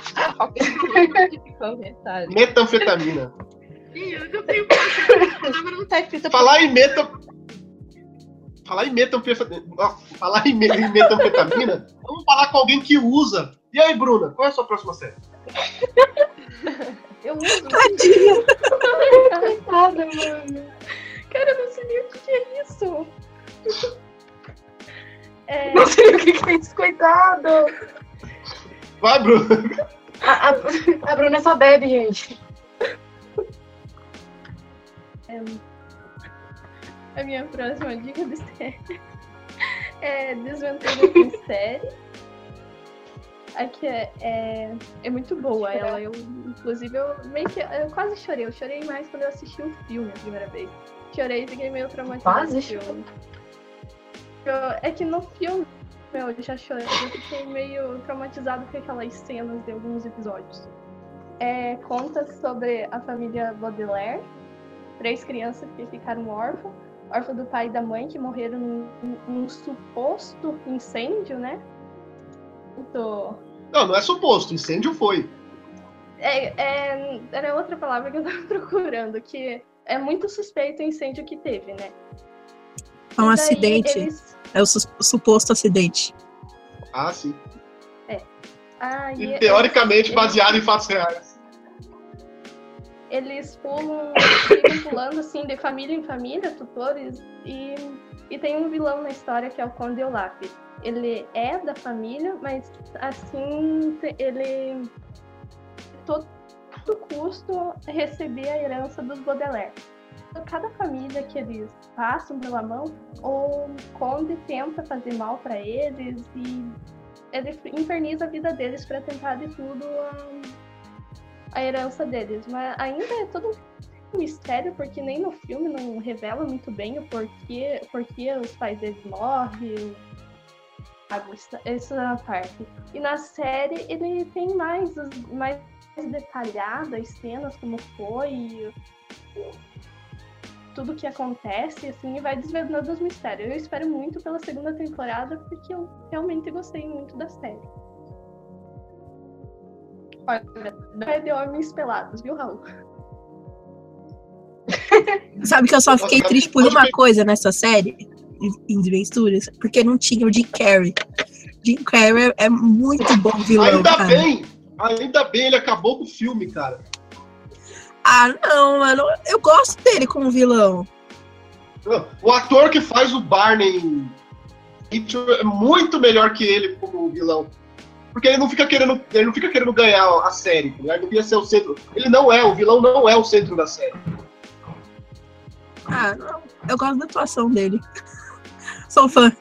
Metanfetamina. Eu não tenho não tá. Falar em meta. Falar em metanfetamina. Falar em metanfetamina. vamos falar com alguém que usa. E aí, Bruna, qual é a sua próxima série? Eu uso. Tadinha. [LAUGHS] Coitada, mano. Que é isso, coitado. Vai, Bruna. A, a, a Bruna só bebe, gente. É, a minha próxima dica de série é Desventura em série. Aqui é, é, é, muito boa ela. Eu, inclusive, eu meio que eu quase chorei. Eu chorei mais quando eu assisti o filme a primeira vez. Chorei e fiquei meio traumatizada. Quase chorei. É que no filme eu já chorei, eu fiquei meio traumatizado com aquelas cenas de alguns episódios. É, conta sobre a família Baudelaire, três crianças que ficaram órfãs, órfãs do pai e da mãe, que morreram num, num suposto incêndio, né? Muito... Não, não é suposto, incêndio foi. É, é, era outra palavra que eu tava [LAUGHS] procurando, que é muito suspeito o incêndio que teve, né? É um acidente. Eles... É o, su suposto acidente. Ah, sim. É. Ah, e, e teoricamente eles... baseado em fatos reais. Eles pulam, ficam pulando assim de família em família, tutores, e, e tem um vilão na história que é o Conde Olaf. Ele é da família, mas assim, ele todo custo receber a herança dos Baudelaire cada família que eles passam pela mão, o conde tenta fazer mal para eles e ele inferniza a vida deles para tentar de tudo a, a, herança deles. Mas ainda é todo um mistério, porque nem no filme não revela muito bem o porquê, porquê os pais deles morrem. Essa parte. E na série ele tem mais, mais detalhadas cenas, como foi tudo que acontece, assim, e vai desvendando os mistérios. Eu espero muito pela segunda temporada, porque eu realmente gostei muito da série. Olha, não é de homens pelados, viu, Raul? [LAUGHS] Sabe que eu só fiquei triste por uma coisa nessa série, em Desventuras, porque não tinha o Jim Carrey. Jim Carrey é muito bom vilão, Ainda cara. bem! Ainda bem, ele acabou com o filme, cara. Ah, não, mano. Eu gosto dele como vilão. O ator que faz o Barney é muito melhor que ele como vilão. Porque ele não fica querendo, ele não fica querendo ganhar a série, tá ele não ser o centro. Ele não é, o vilão não é o centro da série. Ah, não. Eu gosto da atuação dele. [LAUGHS] Sou fã.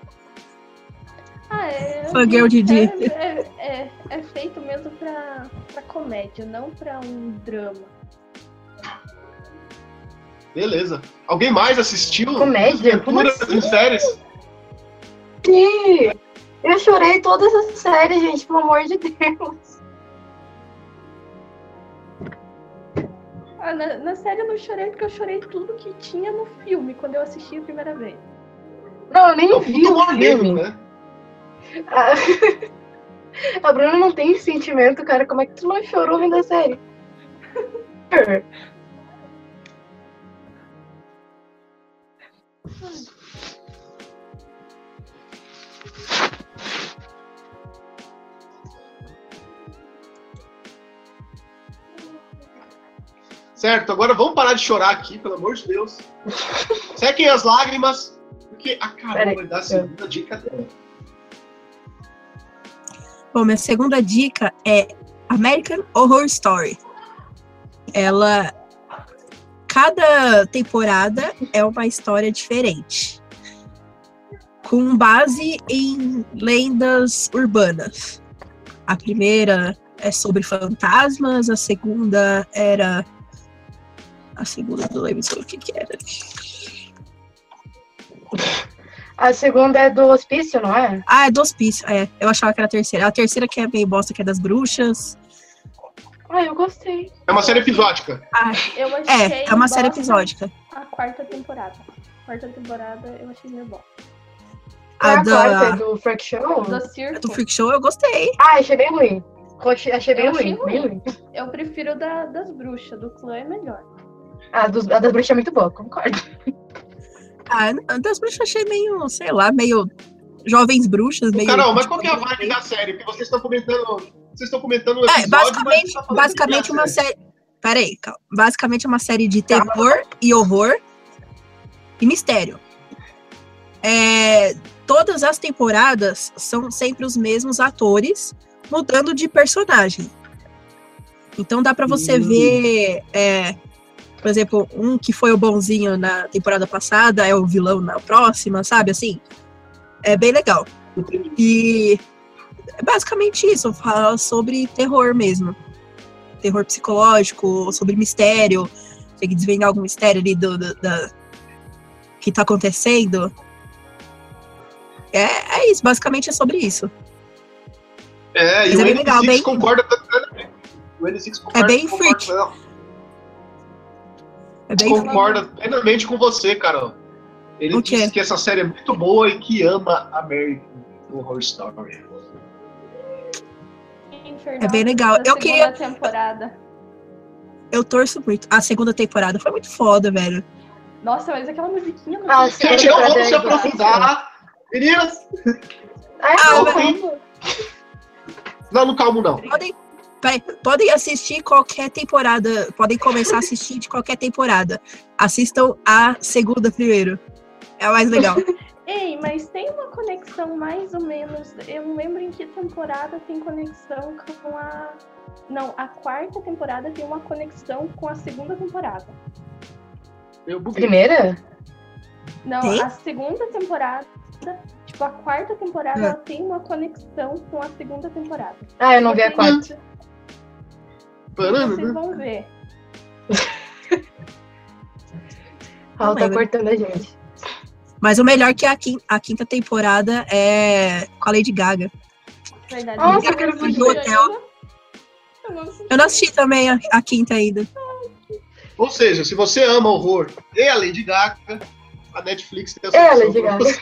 Ah, é. Fangirl de dia. É, é, é, é feito mesmo pra, pra comédia, não pra um drama. Beleza. Alguém mais assistiu? Comédia? Como Aventuras assim? em séries? Sim! Eu chorei todas as séries, gente, pelo amor de Deus. Ah, na, na série eu não chorei porque eu chorei tudo que tinha no filme quando eu assisti a primeira vez. Não, eu nem É um vi o negro, filme. né? A... [LAUGHS] a Bruna não tem sentimento, cara. Como é que tu não chorou vendo a série? [LAUGHS] Certo, agora vamos parar de chorar aqui, pelo amor de Deus. Sequem as lágrimas, porque a Carol vai dar a segunda dica dela. Bom, minha segunda dica é American Horror Story. Ela. Cada temporada é uma história diferente. Com base em lendas urbanas. A primeira é sobre fantasmas, a segunda era. A segunda não lembro sobre o que, que era. A segunda é do hospício, não é? Ah, é do hospício. É, eu achava que era a terceira. A terceira que é meio bosta, que é das bruxas. Ah, eu gostei. É uma série episódica. Ah, Eu achei. é, é uma série episódica. A quarta temporada. Quarta temporada eu achei meio bom. A Ah, a quarta é da, do Freak Show? Do Circo, do Freak Show eu gostei. Ah, achei bem ruim. Achei achei bem Eu achei ruim. Bem ruim. eu prefiro da, das bruxas. Do clã é melhor. A, dos, a das bruxas é muito boa, concordo. Ah, a das bruxas eu achei meio, sei lá, meio jovens bruxas, meio. Carol, mas qual que é a vibe da série? Porque vocês estão comentando. Vocês estão comentando o É, episódio, basicamente, mas tá basicamente uma série. Peraí, calma. Basicamente é uma série de terror e horror e mistério. É, todas as temporadas são sempre os mesmos atores mudando de personagem. Então dá pra você Hum. ver, é, por exemplo, um que foi o bonzinho na temporada passada é o vilão na próxima, sabe? Assim, é bem legal. E é basicamente isso, fala sobre terror mesmo. Terror psicológico, sobre mistério. Tem que desvendar algum mistério ali do, do- da que tá acontecendo. É, é isso, basicamente é sobre isso. É, e Mas o é bem N6 legal, bem- concorda plenamente. O N6 concorda, bem concorda, freak. não, É bem concorda plenamente com você, Carol. Ele O disse que essa série é muito boa e que ama American Horror Story. Infernal É bem legal. da Eu segunda queria- temporada. Eu torço muito. A segunda temporada foi muito foda, velho. Nossa, mas aquela musiquinha no Ah, Gente, não vamos se é aprofundar. Meninas, Ai, Ah, não, calma. não, não calmo não. Podem, peraí, podem assistir qualquer temporada. Podem começar a assistir de qualquer temporada. Assistam a segunda primeiro. É a mais legal. [LAUGHS] Ei, mas tem uma conexão mais ou menos. Eu não lembro em que temporada tem conexão com a. Não, a quarta temporada tem uma conexão com a segunda temporada. Eu buguei. Primeira? Não, Tem? a segunda temporada. Tipo, a quarta temporada É. ela tem uma conexão com a segunda temporada. Ah, eu não vi a Vocês- quarta. Parando, Vocês né? vão ver. [LAUGHS] Raul tá cortando a gente. Mas o melhor que a quinta, a quinta temporada é com a Lady Gaga. Verdade. Nossa, eu quero não assisti ver do hotel. Eu não assisti. Eu não assisti também a, a quinta ainda. Ou seja, se você ama horror e a Lady Gaga, a Netflix tem essa É a Lady Gaga. você.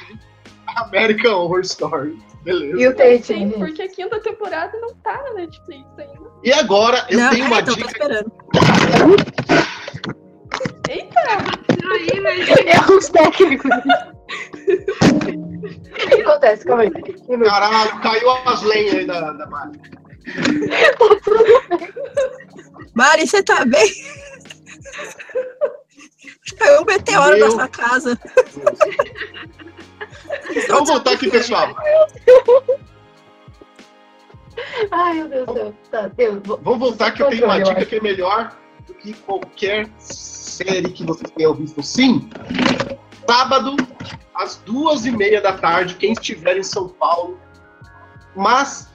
American Horror Story. Beleza. E o Tate, Sim, gente. porque a quinta temporada não tá na Netflix ainda. E agora eu não, tenho uma é, então, tô [LAUGHS] dica. esperando. Eita! [LAUGHS] Erros técnicos. [LAUGHS] O que acontece? Calma aí. Caralho, caiu as lenhas aí da, da Mari. Mari, você tá bem? Caiu um meteoro Meu na sua casa. Vamos voltar aqui, pessoal. Ai, meu Deus do céu. Tá, Deus. vou- Vamos voltar que eu tenho uma dica que é melhor do que qualquer série que vocês tenham visto. Sim, sábado, às duas e meia da tarde, quem estiver em São Paulo, mas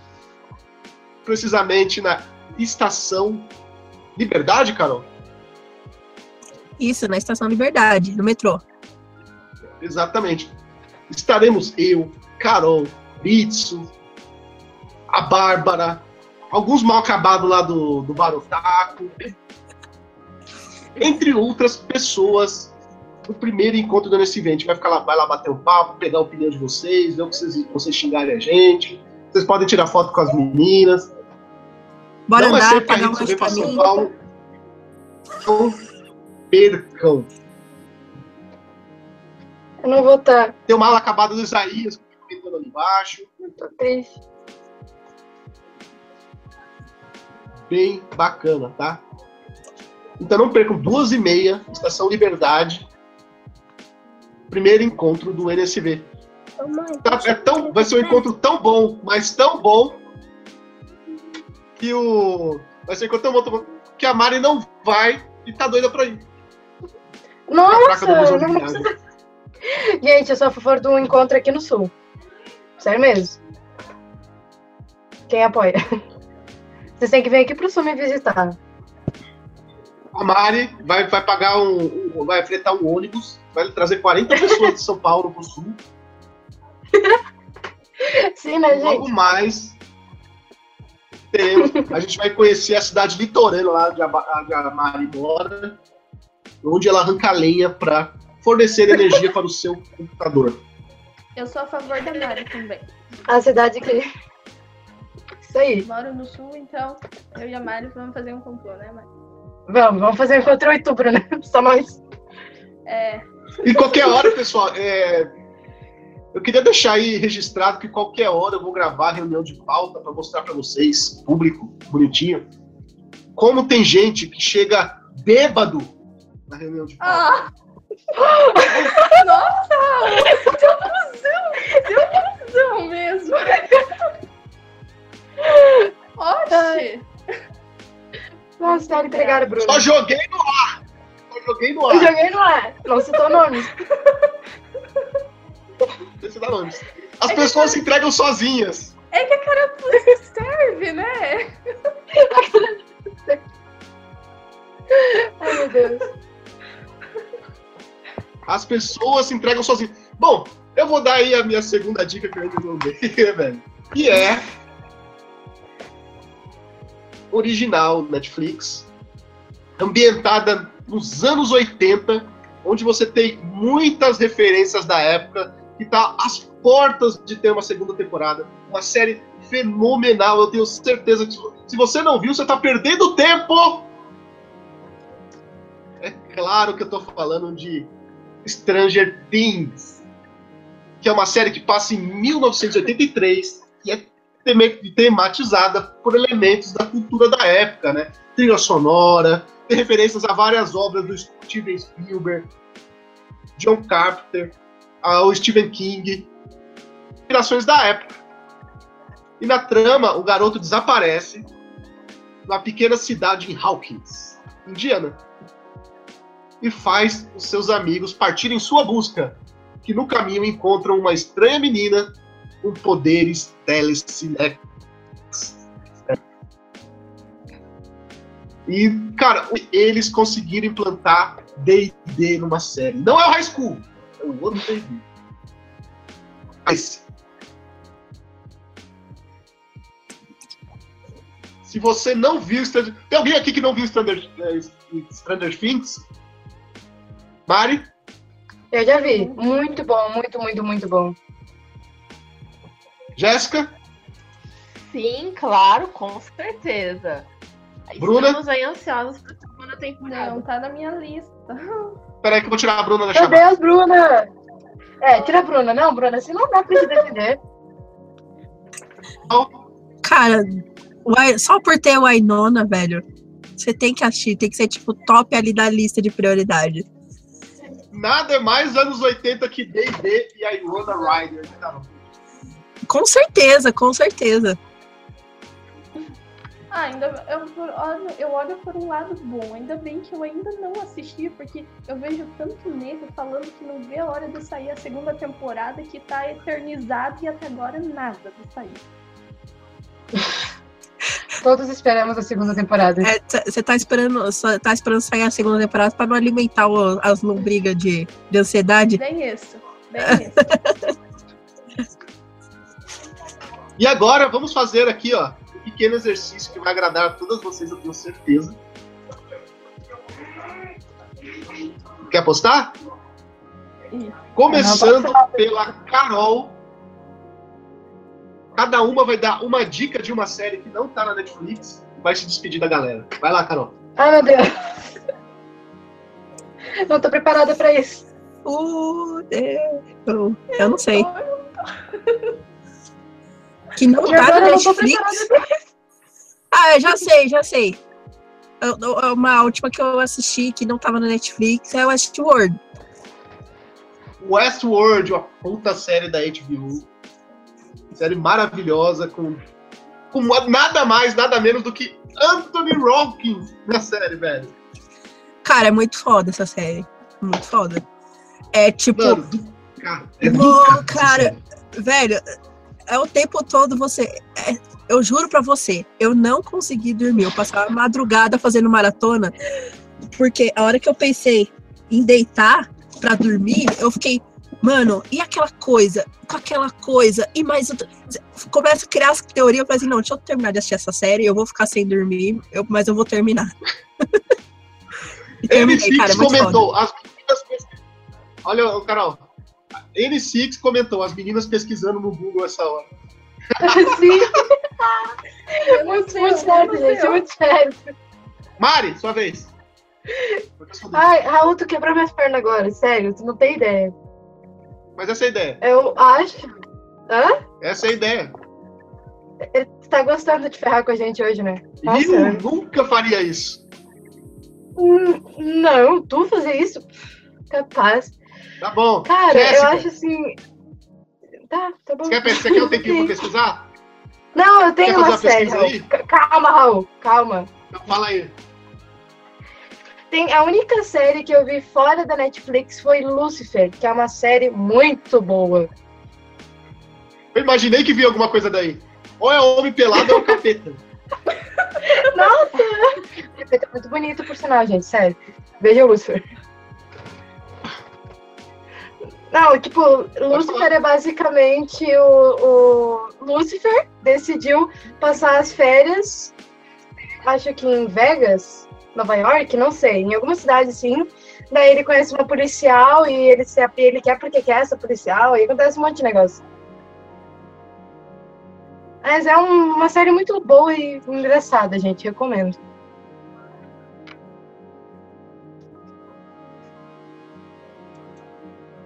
precisamente na estação Liberdade, Carol? Isso, na Estação Liberdade, no metrô. Exatamente. Estaremos eu, Carol, Bitsu, a Bárbara, alguns mal acabados lá do, do Barotaco, entre outras pessoas no primeiro encontro do nesse evento. Vai ficar lá, vai lá bater um papo, pegar a opinião de vocês, ver o que vocês, vocês xingarem a gente. Vocês podem tirar foto com as meninas. Bora Não vai andar, gente um subir pra São. Paulo. Não percam. Eu não vou estar. Tem uma ala acabada do Isaías comentando ali embaixo. Tô triste. Bem bacana, tá? Então não percam duas e meia, Estação Liberdade. Primeiro encontro do NSV. Tá- é tão, vai ser um encontro tão bom, mas tão bom que o. Vai ser um encontro tão bom, que a Mari não vai e tá doida pra ir. Nossa, não precisa. [LAUGHS] Gente, eu sou a favor do encontro aqui no sul. Sério mesmo. Quem apoia? [LAUGHS] Vocês têm que vir aqui pro sul me visitar. A Mari vai, vai pagar um, um- vai fretar um ônibus, vai trazer 40 pessoas de São Paulo pro sul. [LAUGHS] Sim, né, Logo gente? mais teremos, a gente vai conhecer a cidade litorânea lá de a Mari mora, onde ela arranca lenha para fornecer energia para o seu computador. Eu sou a favor da Mari também. A cidade que. Isso aí. Moro no sul, então eu e a Mari vamos fazer um complô, né, Mari? Vamos, vamos fazer um encontro em outubro, né? [LAUGHS] Só nós. É, E qualquer hora, pessoal, é, eu queria deixar aí registrado que qualquer hora eu vou gravar a reunião de pauta para mostrar para vocês, público, bonitinho, como tem gente que chega bêbado na reunião de pauta. Ah! [LAUGHS] Nossa! Deu confusão! Deu confusão mesmo! [LAUGHS] Oxi! Nossa, sério, entregaram, Bruno. Só joguei no ar! Só joguei no Eu ar! joguei no ar. Não citou nomes. [LAUGHS] Eu dar nomes. As pessoas se entregam sozinhas. É que a carapuça serve, né? [LAUGHS] Ai, meu Deus. As pessoas se entregam sozinhas. Bom, eu vou dar aí a minha segunda dica que eu ainda não dei, [LAUGHS] velho. Que é original Netflix, ambientada nos anos 80, onde você tem muitas referências da época, que tá às portas de ter uma segunda temporada. Uma série fenomenal, eu tenho certeza que se você não viu, você tá perdendo tempo! É claro que eu tô falando de Stranger Things, que é uma série que passa em 1983 e é tematizada por elementos da cultura da época, né? Trilha sonora, tem referências a várias obras do Steven Spielberg, John Carpenter, ao Stephen King, inspirações da época. E na trama, o garoto desaparece na pequena cidade em Hawkins, Indiana e faz os seus amigos partirem em sua busca, que no caminho encontram uma estranha menina com poderes telecinéticos. E, cara, eles conseguiram implantar D&D numa série. Não é o High School, é o outro D&D. Mas... Se você não viu Stranger... Tem alguém aqui que não viu Stranger, eh, Stranger Things? Mari? Eu já vi. Muito bom, muito, muito, muito bom. Jéssica? Sim, claro, com certeza. Bruna? Estamos aí ansiosos para a segunda temporada. Não, tá na minha lista. Peraí que eu vou tirar a Bruna da Meu chamada. Deus, Bruna! É, tira a Bruna. Não, Bruna, assim não dá pra te defender. Cara, só por ter o Ainona, velho, você tem que assistir, tem que ser tipo top ali da lista de prioridade. Nada é mais anos 80 que D&D e a Iona Ryder. né, cara? Com certeza, com certeza. Ah, ainda eu olho, eu olho por um lado bom. Ainda bem que eu ainda não assisti, porque eu vejo tanto nego falando que não vê a hora de sair a segunda temporada, que tá eternizada e até agora nada de sair. [LAUGHS] Todos esperamos a segunda temporada. Você tá esperando, tá esperando sair a segunda temporada pra não alimentar o- as lombrigas de, de ansiedade? Bem isso. Bem isso. [LAUGHS] E agora vamos fazer aqui, ó, um pequeno exercício que vai agradar a todas vocês, eu tenho certeza. Quer apostar? Começando pela Carol. Cada uma vai dar uma dica de uma série que não tá na Netflix e vai se despedir da galera. Vai lá, Carol. Ai, meu Deus. Não tô preparada pra isso. Uh, eu, eu não sei. Que não tá na Netflix. Ah, eu já sei, já sei. Eu- Uma última que eu assisti que não tava na Netflix é Westworld. Westworld, uma puta série da HBO. Série maravilhosa, com, com nada mais, nada menos do que Anthony Hopkins na série, velho. Cara, é muito foda essa série. Muito foda. É tipo, Mano, do, cara, é do cara, velho, é o tempo todo você. é- eu juro pra você, eu não consegui dormir. Eu passava a madrugada fazendo maratona, porque a hora que eu pensei em deitar pra dormir, eu fiquei, mano, e aquela coisa? Com aquela coisa, e mais outra. Começa a criar as teorias, eu falei assim, não, deixa eu terminar de assistir essa série, eu vou ficar sem dormir, eu- mas eu vou terminar. [LAUGHS] e terminei, cara, é N6 muito foda. comentou, as meninas. Olha, ô, Carol. N6 comentou, as meninas pesquisando no Google essa hora. [LAUGHS] Sim, muito, sei, muito sério, gente. Muito sério. Mari, sua vez. Ai, Raul, tu quebrou minhas pernas agora. Sério, tu não tem ideia. Mas essa é a ideia. Eu acho. Hã? Essa é a ideia. Tu tá gostando de ferrar com a gente hoje, né? Nossa. eu nunca faria isso. Hum, Não, tu fazer isso? Capaz. Tá bom. Cara, eu acho assim. Tá, tá bom. Você quer, você quer um tempinho pra pesquisar? Não, eu tenho uma uma série, Raul. Calma, Raul, calma. Então fala aí. Tem, a única série que eu vi fora da Netflix foi Lucifer, que é uma série muito boa. Eu imaginei que vi alguma coisa daí. Ou é homem pelado ou é [LAUGHS] o capeta. É muito bonito, por sinal, gente, sério. Veja Lucifer. Não, tipo, Lucifer é basicamente o, o Lucifer decidiu passar as férias, acho que em Vegas, Nova York, não sei, em alguma cidade assim. Daí ele conhece uma policial e ele, se, ele quer porque quer essa policial, e acontece um monte de negócio. Mas é um- uma série muito boa e engraçada, gente, recomendo.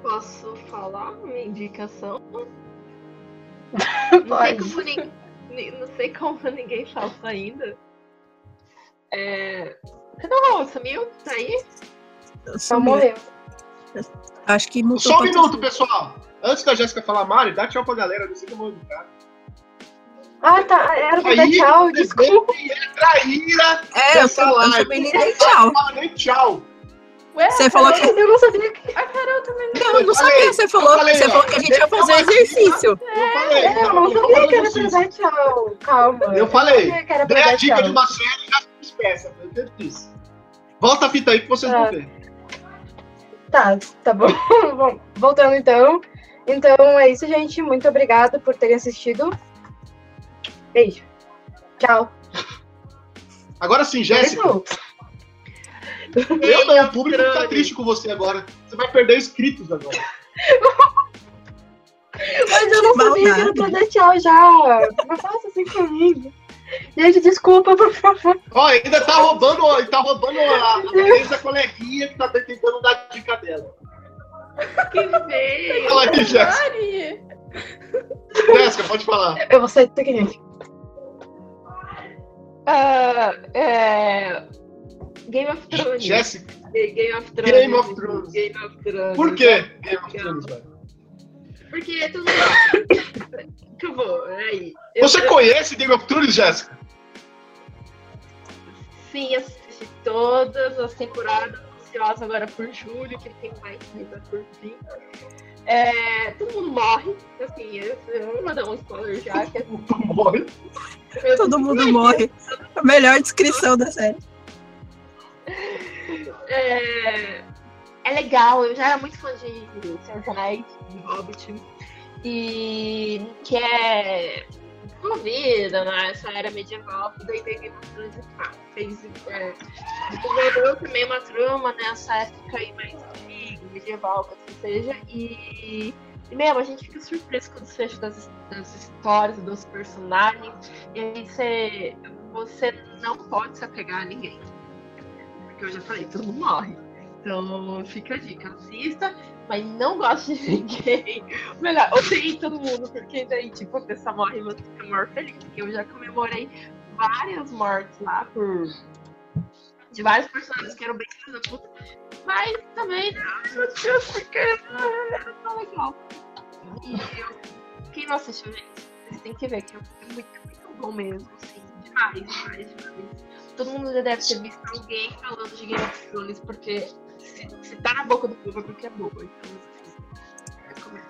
Posso falar minha indicação? Não sei como, nin- ni- não sei como ninguém falou ainda. É... Cadê o Raul? Sumiu? Tá aí? Só morreu. Acho que mudou Só um minuto, pessoal. Antes da Jéssica falar, Mari, dá tchau pra galera. Não sei como eu vou educar. Ah, tá. Era pra dar tchau, desculpa. é traíra. É, eu, tô- eu também nem dei tchau. Fala nem tchau. Ué, Você falou que. Eu não sabia que. a Carol também Não, eu não Eu falei, sabia. Você falou, eu falei, você ó, falou que a gente ia fazer eu exercício. Eu falei. É, eu não tô sabia que era tchau. Calma. Eu falei, não Dei a dica de uma série e já se despeça. Eu disse. Volta a fita aí que vocês Ah. vão ver. Tá, tá bom. [LAUGHS] Bom, Voltando então. Então é isso, gente. Muito obrigada por terem assistido. Beijo. Tchau. Agora sim, Jéssica. [LAUGHS] Eu não, o público tá triste com você agora. Você vai perder inscritos agora. [LAUGHS] Mas eu não Que sabia que era maldade. pra dar tchau já. Não faça assim comigo. Gente, desculpa, por favor. Ó, ainda tá roubando, ó, tá roubando a, a da coleguinha que tá tentando dar a dica dela. Que veio! Fala aí, Jéssica. Jéssica, pode falar. Eu vou sair daqui, gente. Ah, é... Game of Thrones. Jéssica, Game of Thrones. Game of Thrones. Game of Thrones. por quê? Game of Thrones, velho? Porque tudo bem. [LAUGHS] Acabou, aí. Eu- Você eu- conhece Game of Thrones, Jéssica? Sim, assisti todas as temporadas, ansiosa agora por julho, que tem mais coisa por fim. É, todo mundo morre, assim, eu, eu vou dar um spoiler já, que é Morre. Todo mundo morre. A melhor descrição da série. É, é legal, eu já era muito fã de Senhor dos Anéis, de Hobbit, e que é envolvida nessa era medieval, e pá, fez. É, também uma trama nessa época aí mais antiga, medieval, que assim seja, e. E mesmo, a gente fica surpreso com o desfecho das, das histórias, dos personagens. E aí você, você não pode se apegar a ninguém. Porque eu já falei, todo mundo morre. Então fica a dica, assista, mas não goste de ninguém. Melhor, odeie todo mundo, porque daí, tipo, a pessoa morre e você fica maior feliz. Porque eu já comemorei várias mortes lá por. De vários personagens que eram bem filhos puta. Mas também, ai meu Deus, porque era tão legal. E eu, quem não assistiu, gente, vocês têm que ver, que é muito, muito bom mesmo, assim, demais, demais, demais. Todo mundo já deve ter visto alguém falando de Game of Thrones, porque se, se tá na boca do povo é porque é boa. Então, assim, recomendo.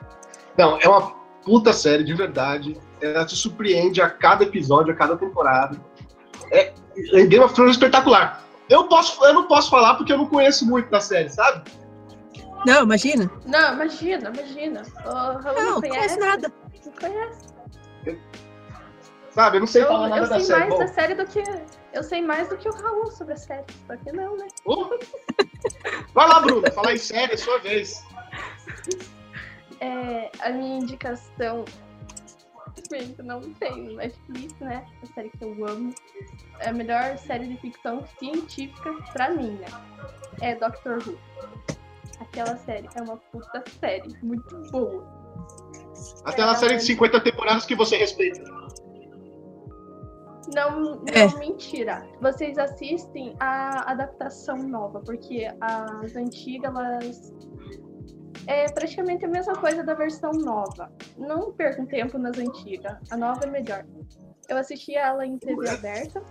Não, é uma puta série, de verdade. Ela te surpreende a cada episódio, a cada temporada. É, é Game of Thrones é espetacular. Eu, posso, eu não posso falar porque eu não conheço muito da série, sabe? Não, imagina. Não, imagina, imagina. O Raul Não, não não conhece nada. Não conhece. Sabe? Eu não sei Eu, falar nada eu da sei série. mais Bom, da série do que. Eu sei mais do que o Raul sobre a série. Só que não, né? uh. [LAUGHS] Vai lá, Bruna, falar em série, é sua vez. [LAUGHS] É, a minha indicação. Não tem no Netflix, né? A série que eu amo. É a melhor série de ficção científica pra mim, né? É Doctor Who. Aquela série é uma puta série. Muito boa. Aquela série de 50 temporadas que você respeita. Não, não É. mentira. Vocês assistem a adaptação nova, porque as antigas, elas. É praticamente a mesma coisa da versão nova. Não percam tempo nas antigas. A nova é melhor. Eu assisti ela em TV aberta.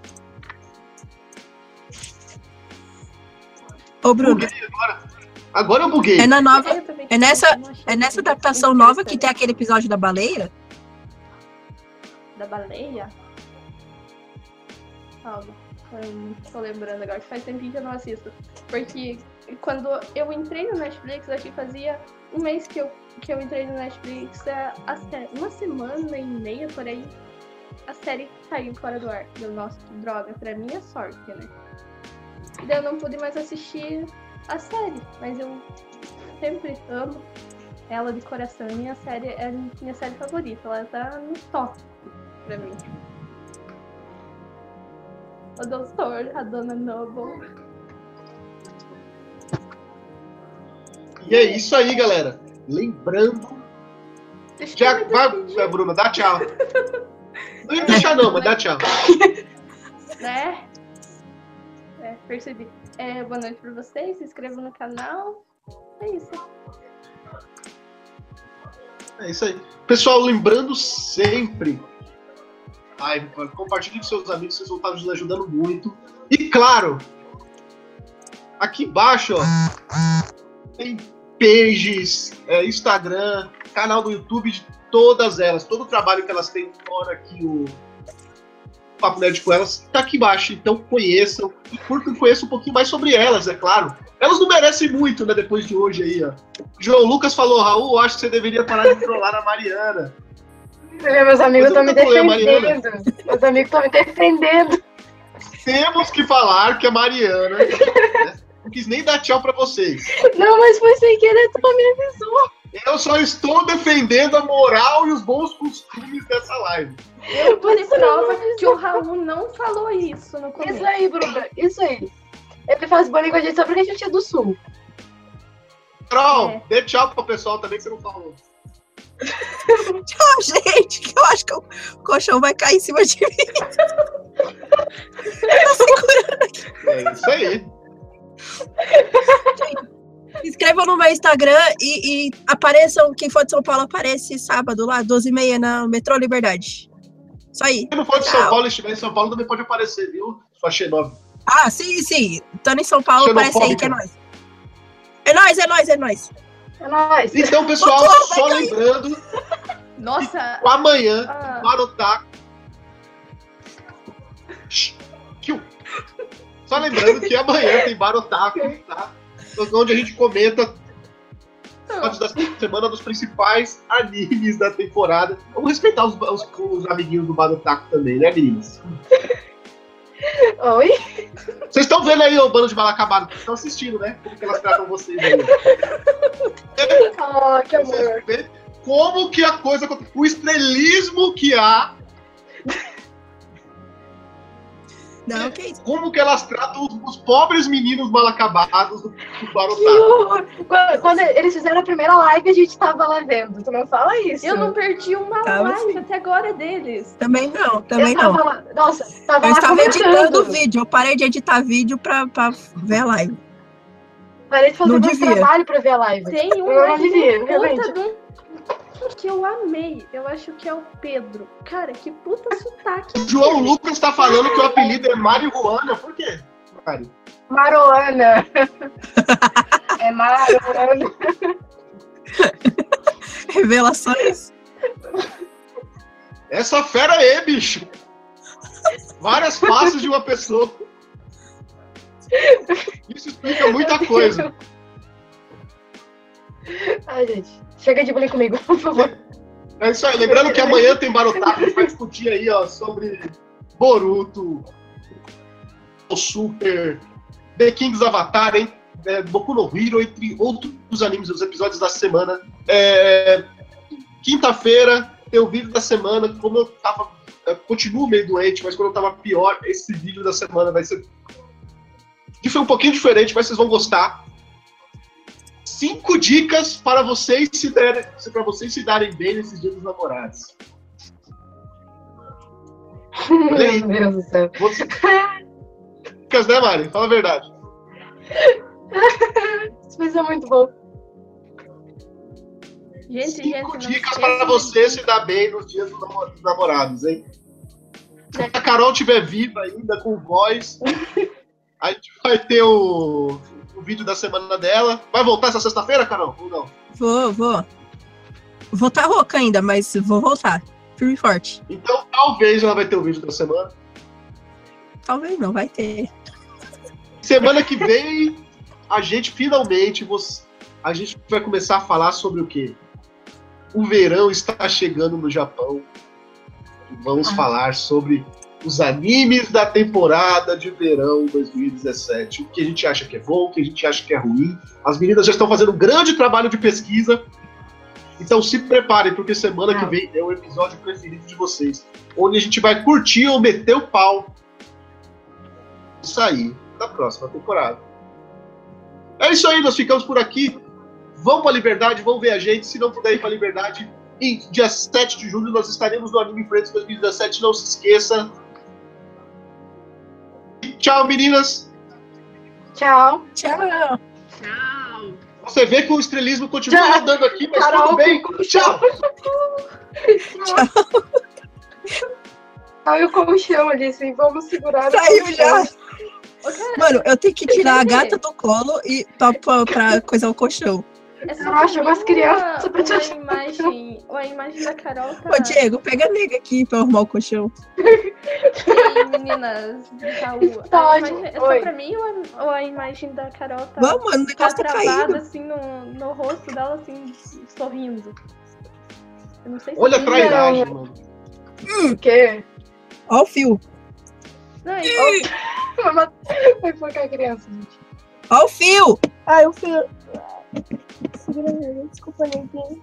Ô, Bruno, agora. Agora eu buguei. é na nova. É nessa- É nessa adaptação nova que tem aquele episódio da baleia? Da baleia? Eu não tô lembrando agora, que faz tempinho que eu não assisto. Porque quando eu entrei no Netflix, acho que fazia um mês que eu, que eu entrei no Netflix, sé- uma semana e meia por aí, a série caiu fora do ar. Deu, nossa, droga, pra minha sorte, né? Daí eu não pude mais assistir a série, mas eu sempre amo ela de coração. Minha série é minha série favorita, ela tá no top pra mim. O doutor, a dona Noble. E é isso aí, galera. Lembrando. Já, vai, Bruna, dá tchau. Não ia deixar, não, mas dá tchau. né? [LAUGHS] É, percebi. É, boa noite pra vocês, se inscrevam no canal. É isso. É isso aí. Pessoal, lembrando sempre. Ai, compartilhe com seus amigos, vocês vão estar nos ajudando muito. E claro, aqui embaixo, ó, tem pages, é, Instagram, canal do YouTube de todas elas. Todo o trabalho que elas têm fora aqui, o Papo Nerd com elas, tá aqui embaixo. Então conheçam e curtam, conheçam um pouquinho mais sobre elas, é claro. Elas não merecem muito, né, depois de hoje aí, ó. João Lucas falou, Raul, acho que você deveria parar de trollar a Mariana. Meus amigos estão me defendendo. Meus amigos estão me defendendo. Temos que falar que a Mariana né, não quis nem dar tchau pra vocês. Não, mas foi sem querer, tu não me avisou. Eu só estou defendendo a moral e os bons costumes dessa live. Eu tô de Você não prova que o Raul não falou isso no começo. Isso aí, Bruna, isso aí. Ele faz bullying com a gente só porque a gente é do sul. Carol, É. dê tchau pro pessoal também que você não falou. Tchau, gente, que eu acho que o colchão vai cair em cima de mim. É isso aí. Se inscrevam no meu Instagram e, e apareçam, quem for de São Paulo, aparece sábado lá, 12h30 na Metrô Liberdade. Isso aí. Se não for de São. Paulo e estiver em São Paulo, também pode aparecer, viu? Sua xenófoba. Ah, sim, sim. Estando em São Paulo, aparece aí que é nóis. É nóis, é nóis, é nóis. É nóis. Então, pessoal, Pô, só lembrando. Nossa. Que amanhã, ah. Marotá. Só lembrando que amanhã tem Barotaco, tá? Onde a gente comenta antes da semana dos principais animes da temporada. Vamos respeitar os, os, os amiguinhos do Barotaco também, né, meninas? Oi? Vocês estão vendo aí o bando de mal acabado? Estão assistindo, né? Como que elas tratam vocês aí. [LAUGHS] Oh, que amor. Como que a coisa. O estrelismo que há Não, que isso. como que elas tratam os, os pobres meninos mal acabados do, do horror. Quando, quando eles fizeram a primeira live, a gente tava lá vendo. Tu não fala isso. Eu não perdi uma Tava live sim. até agora deles. Também não, também eu não. lá. Nossa, tava Eu lá estava comentando. editando o vídeo. Eu parei de editar vídeo pra, pra ver a live. Parei de fazer Não devia. trabalho pra ver a live. Tem um Eu não filho que eu amei. Eu acho que é o Pedro. Cara, que puta sotaque. [LAUGHS] João Lucas tá falando que o apelido é Mário Juana. Por quê? Mário? Maroana. [LAUGHS] é Maroana. [LAUGHS] Revelações. Essa fera aí, bicho. Várias faces de uma pessoa. Isso explica muita coisa. Ai, gente. Chega de bullying comigo, por favor. É isso aí. Lembrando que amanhã tem Barotaco. Vai discutir aí, ó, sobre Boruto, o Super, The King's Avatar, hein? É, Boku no Hero, entre outros animes, os episódios da semana. É, Quinta-feira tem o vídeo da semana. Como eu tava. Eu continuo meio doente, mas quando eu tava pior, esse vídeo da semana vai ser. Que foi um pouquinho diferente, mas vocês vão gostar. Cinco dicas para vocês se derem, para vocês se darem bem nesses dias dos namorados. [LAUGHS] Meu Deus do céu. Você... Dicas, né, Mari? Fala a verdade. Isso ser muito bom. Gente, gente, Cinco não dicas para de- você se dar bem nos dias dos namorados, hein? Se a Carol estiver viva ainda, com voz, [LAUGHS] a gente vai ter o, o vídeo da semana dela. Vai voltar essa sexta-feira, Carol? Ou não? Vou, vou. Vou estar rouca ainda, mas vou voltar. Firme e forte. Então, talvez ela vai ter o vídeo da semana. Talvez não, vai ter. Semana que vem, a gente finalmente, a gente vai começar a falar sobre o quê? O verão está chegando no Japão. Vamos Ah. falar sobre os animes da temporada de verão 2017. O que a gente acha que é bom, o que a gente acha que é ruim. As meninas já estão fazendo um grande trabalho de pesquisa. Então se preparem, porque semana que Ah. vem é o episódio preferido de vocês. Onde a gente vai curtir ou meter o pau sair da próxima temporada. É isso aí, nós ficamos por aqui. Vão pra Liberdade, vão ver a gente. Se não puder ir pra Liberdade, em dia 7 de julho nós estaremos no Anime Friends 2017. Não se esqueça. Tchau, meninas. Tchau. Tchau. Tchau. Você vê que o estrelismo continua Tchau. andando aqui, mas Carol, tudo bem. com- Tchau. Saiu o colchão ali, assim. Vamos segurar. Saiu já. Mano, eu tenho que tirar a gata do colo e pra, pra, pra coisar o colchão. É só Eu acho pra umas crianças uma, pra te uma achar. imagem, a imagem da Carol tá. Ô, Diego, pega a nega aqui pra arrumar o colchão. Ei, meninas de Raul. Tá a é só Oi. pra mim ou a, ou a imagem da Carol tá, Vamos, mano, o tá negócio tá travada caindo. assim no, no rosto dela, assim, sorrindo? Eu não sei se Olha a Não, trairagem, mano. O quê? Ó o fio. Não, e- Vai matar- Vai focar a criança, gente. Ó o fio. Ai, o fio. Aí, Desculpa, neguinho.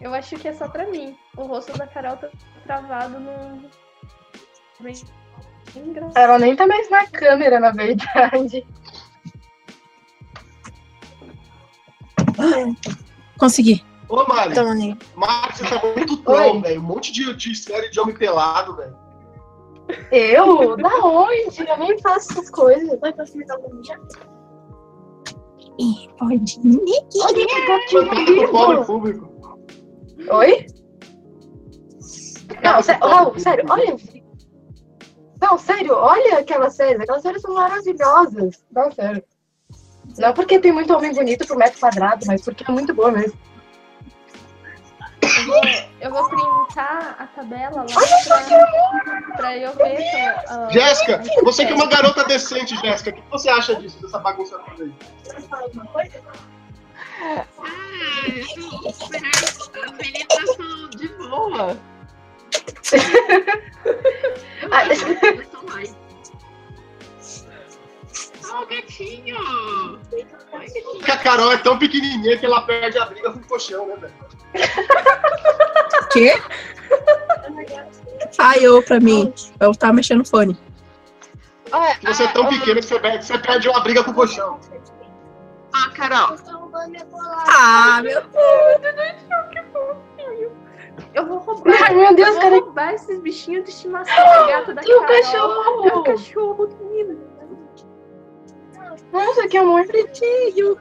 eu acho que é só pra mim. O rosto da Carol tá travado no. Bem, bem engraçado. Ela nem tá mais na câmera, na verdade. Consegui. Ô, Mari. Toma, nega. Mari, você tá muito troll, Oi. velho. Um monte de, de série de homem pelado, velho. Eu? Da onde? Eu nem faço essas coisas. Vai facilitar o caminho. Ih, Pode ir. Olha público. Oi? Não, sé- Raul, sério, olha. Não, sério, olha aquelas séries. Aquelas séries são maravilhosas. Não, sério. Não porque tem muito homem bonito por metro quadrado, mas porque é muito boa mesmo. Eu vou, Eu vou printar a tabela lá pra, pra eu ver. ah, Jéssica, você que é uma garota decente, Jéssica, o que você acha disso, dessa bagunça toda aí? Ah, eu tô super a penetração de boa. [LAUGHS] Ah, Eu tô mais. Ó, o gatinho! Oi, gatinho. Porque a Carol é tão pequenininha que ela perde a briga com o colchão, né, velho? Quê? Falhou pra mim. Eu tava mexendo no fone. Olha, Que você é tão pequena que você perde, você perde uma briga com o colchão. Ah, Carol, Ah, meu Eu vou roubar. Ai, meu Deus, eu vou cara. roubar esses bichinhos de estimação da gata da E o cachorro? É o cachorro do menino. Nossa, que amor. Pretinho.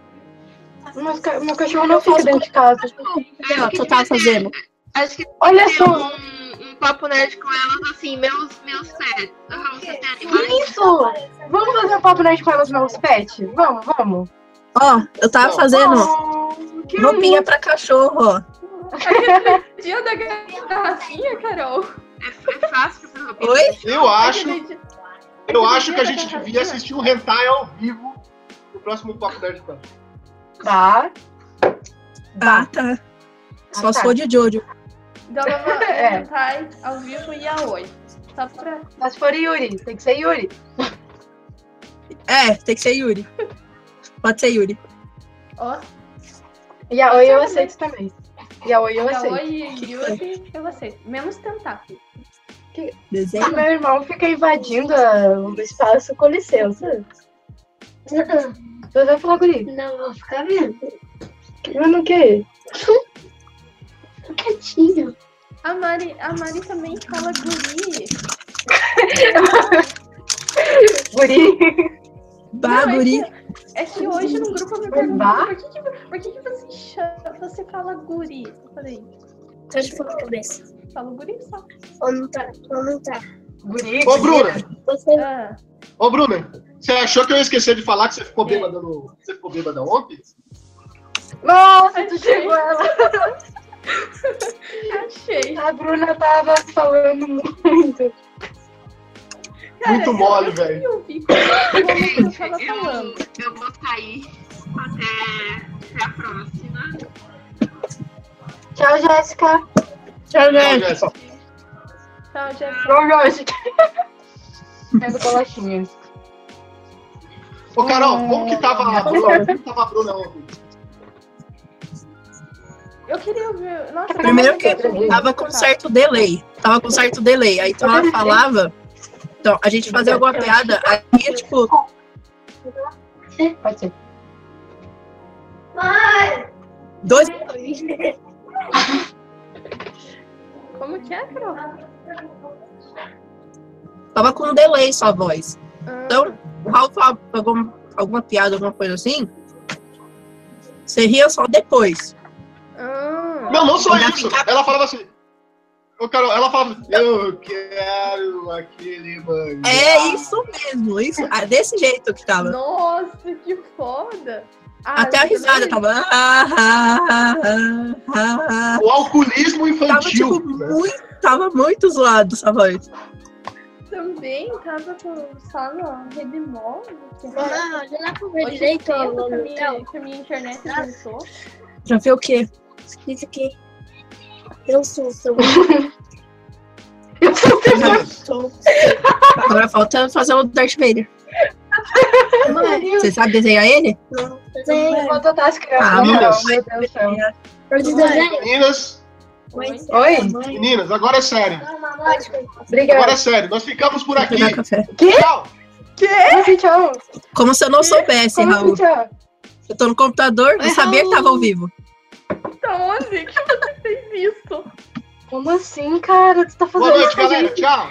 Mas ca- meu cachorro não fica dentro de casa. O que eu tava fazendo? acho que Olha só. um, um papo nerd com elas, assim, meus, meus pets. Aham, você tem animais? Isso! Vamos fazer um papo nerd com elas meus pets? Vamos, vamos. Ó, eu tava fazendo Oh, roupinha pra cachorro, ó. Dia da garrafinha, Carol. É, é fácil pra fazer Oi? Eu acho, eu acho que a gente devia assistir um hentai ao vivo no próximo Papo Nerd Club. Tá. Ah, tá. Só Ah, se tá. for de Jojo. Então vamos É. hentai ao vivo e a oi. Só pra. Mas se for Yuri, tem que ser Yuri. É, tem que ser Yuri. Pode ser Yuri. Ó, E a Oi eu aceito também. E a Oi eu aceito. oi e Yuri, eu aceito. Menos tentáculo. Desenho. Meu irmão fica invadindo a- o espaço com licença. Você vai falar guri? Não, vou ficar vendo. Vendo o quê? [LAUGHS] Quietinho. A Mari, a Mari também fala guri. Guri. Bah, Não, é guri. que- É que hoje no grupo eu me perguntaram por que, que, por que, que você chama, você fala guri? Eu falei, Tá de ponta cabeça. falo guri só. Ou não tá? Ou não tá? Guri. Ô, Bruna, Você Ah, ô, Bruna, você achou que eu ia esquecer de falar que você ficou bêbada no. Você ficou bêbada ontem? Nossa, tu chegou ela. [LAUGHS] achei. A Bruna tava falando muito. Muito mole, velho. Eu eu eu, vou sair até, até a próxima. Tchau, Jéssica. Tchau, Tchau, Jéssica. Então, já Tchau, Jéssica. Pega bolachinhas. Ô, Carol, como que tava a Bruna? Como que tava a Bruna ontem? Eu queria ouvir. Nossa, Primeiro que tava com certo delay. Tava com certo delay. Aí então ela [LAUGHS] falava. Então, a gente fazia alguma piada, aí tipo, Pode ser. dois. Como que é, Carol? Tava com um delay sua voz. Então, o Raul falava alguma, alguma piada, alguma coisa assim. Você ria só depois. ah, Não, não só Ainda isso. Ela falava assim. Ô, Carol, ela falava assim, eu quero aquele mangá. É isso mesmo, isso. ah, Desse jeito que tava. Nossa, que foda! Ah, Até a também- risada tava. ah. O alcoolismo Tava, infantil. tipo, né? muito. Tava muito zoado essa voz. Também tava com, só no Redemol. Ah, olha lá pro ver Hoje direito ó, que a minha, hotel. que a minha internet voltou. Pra ver o quê? Escrito aqui. Eu sou seu. Meninas, [LAUGHS] Agora falta fazer o Darth Vader. Mãe, Você sabe desenhar ele? não. Desenho. Vou adotar as crianças. Ah, Não, meu Meu Deus. Do céu. Eu de desenho. meninas, Oi? meninas, agora é sério. Agora Obrigada. é sério. Nós ficamos por aqui. café. Tchau. Assim, tchau. Como se eu não soubesse, Como assim, Raul. tchau? Eu tô no computador, não Oi, sabia que tava ao vivo. Da onde que você fez isso? Como assim, cara? Tu tá Boa fazendo noite, isso com a galera. gente? Tchau.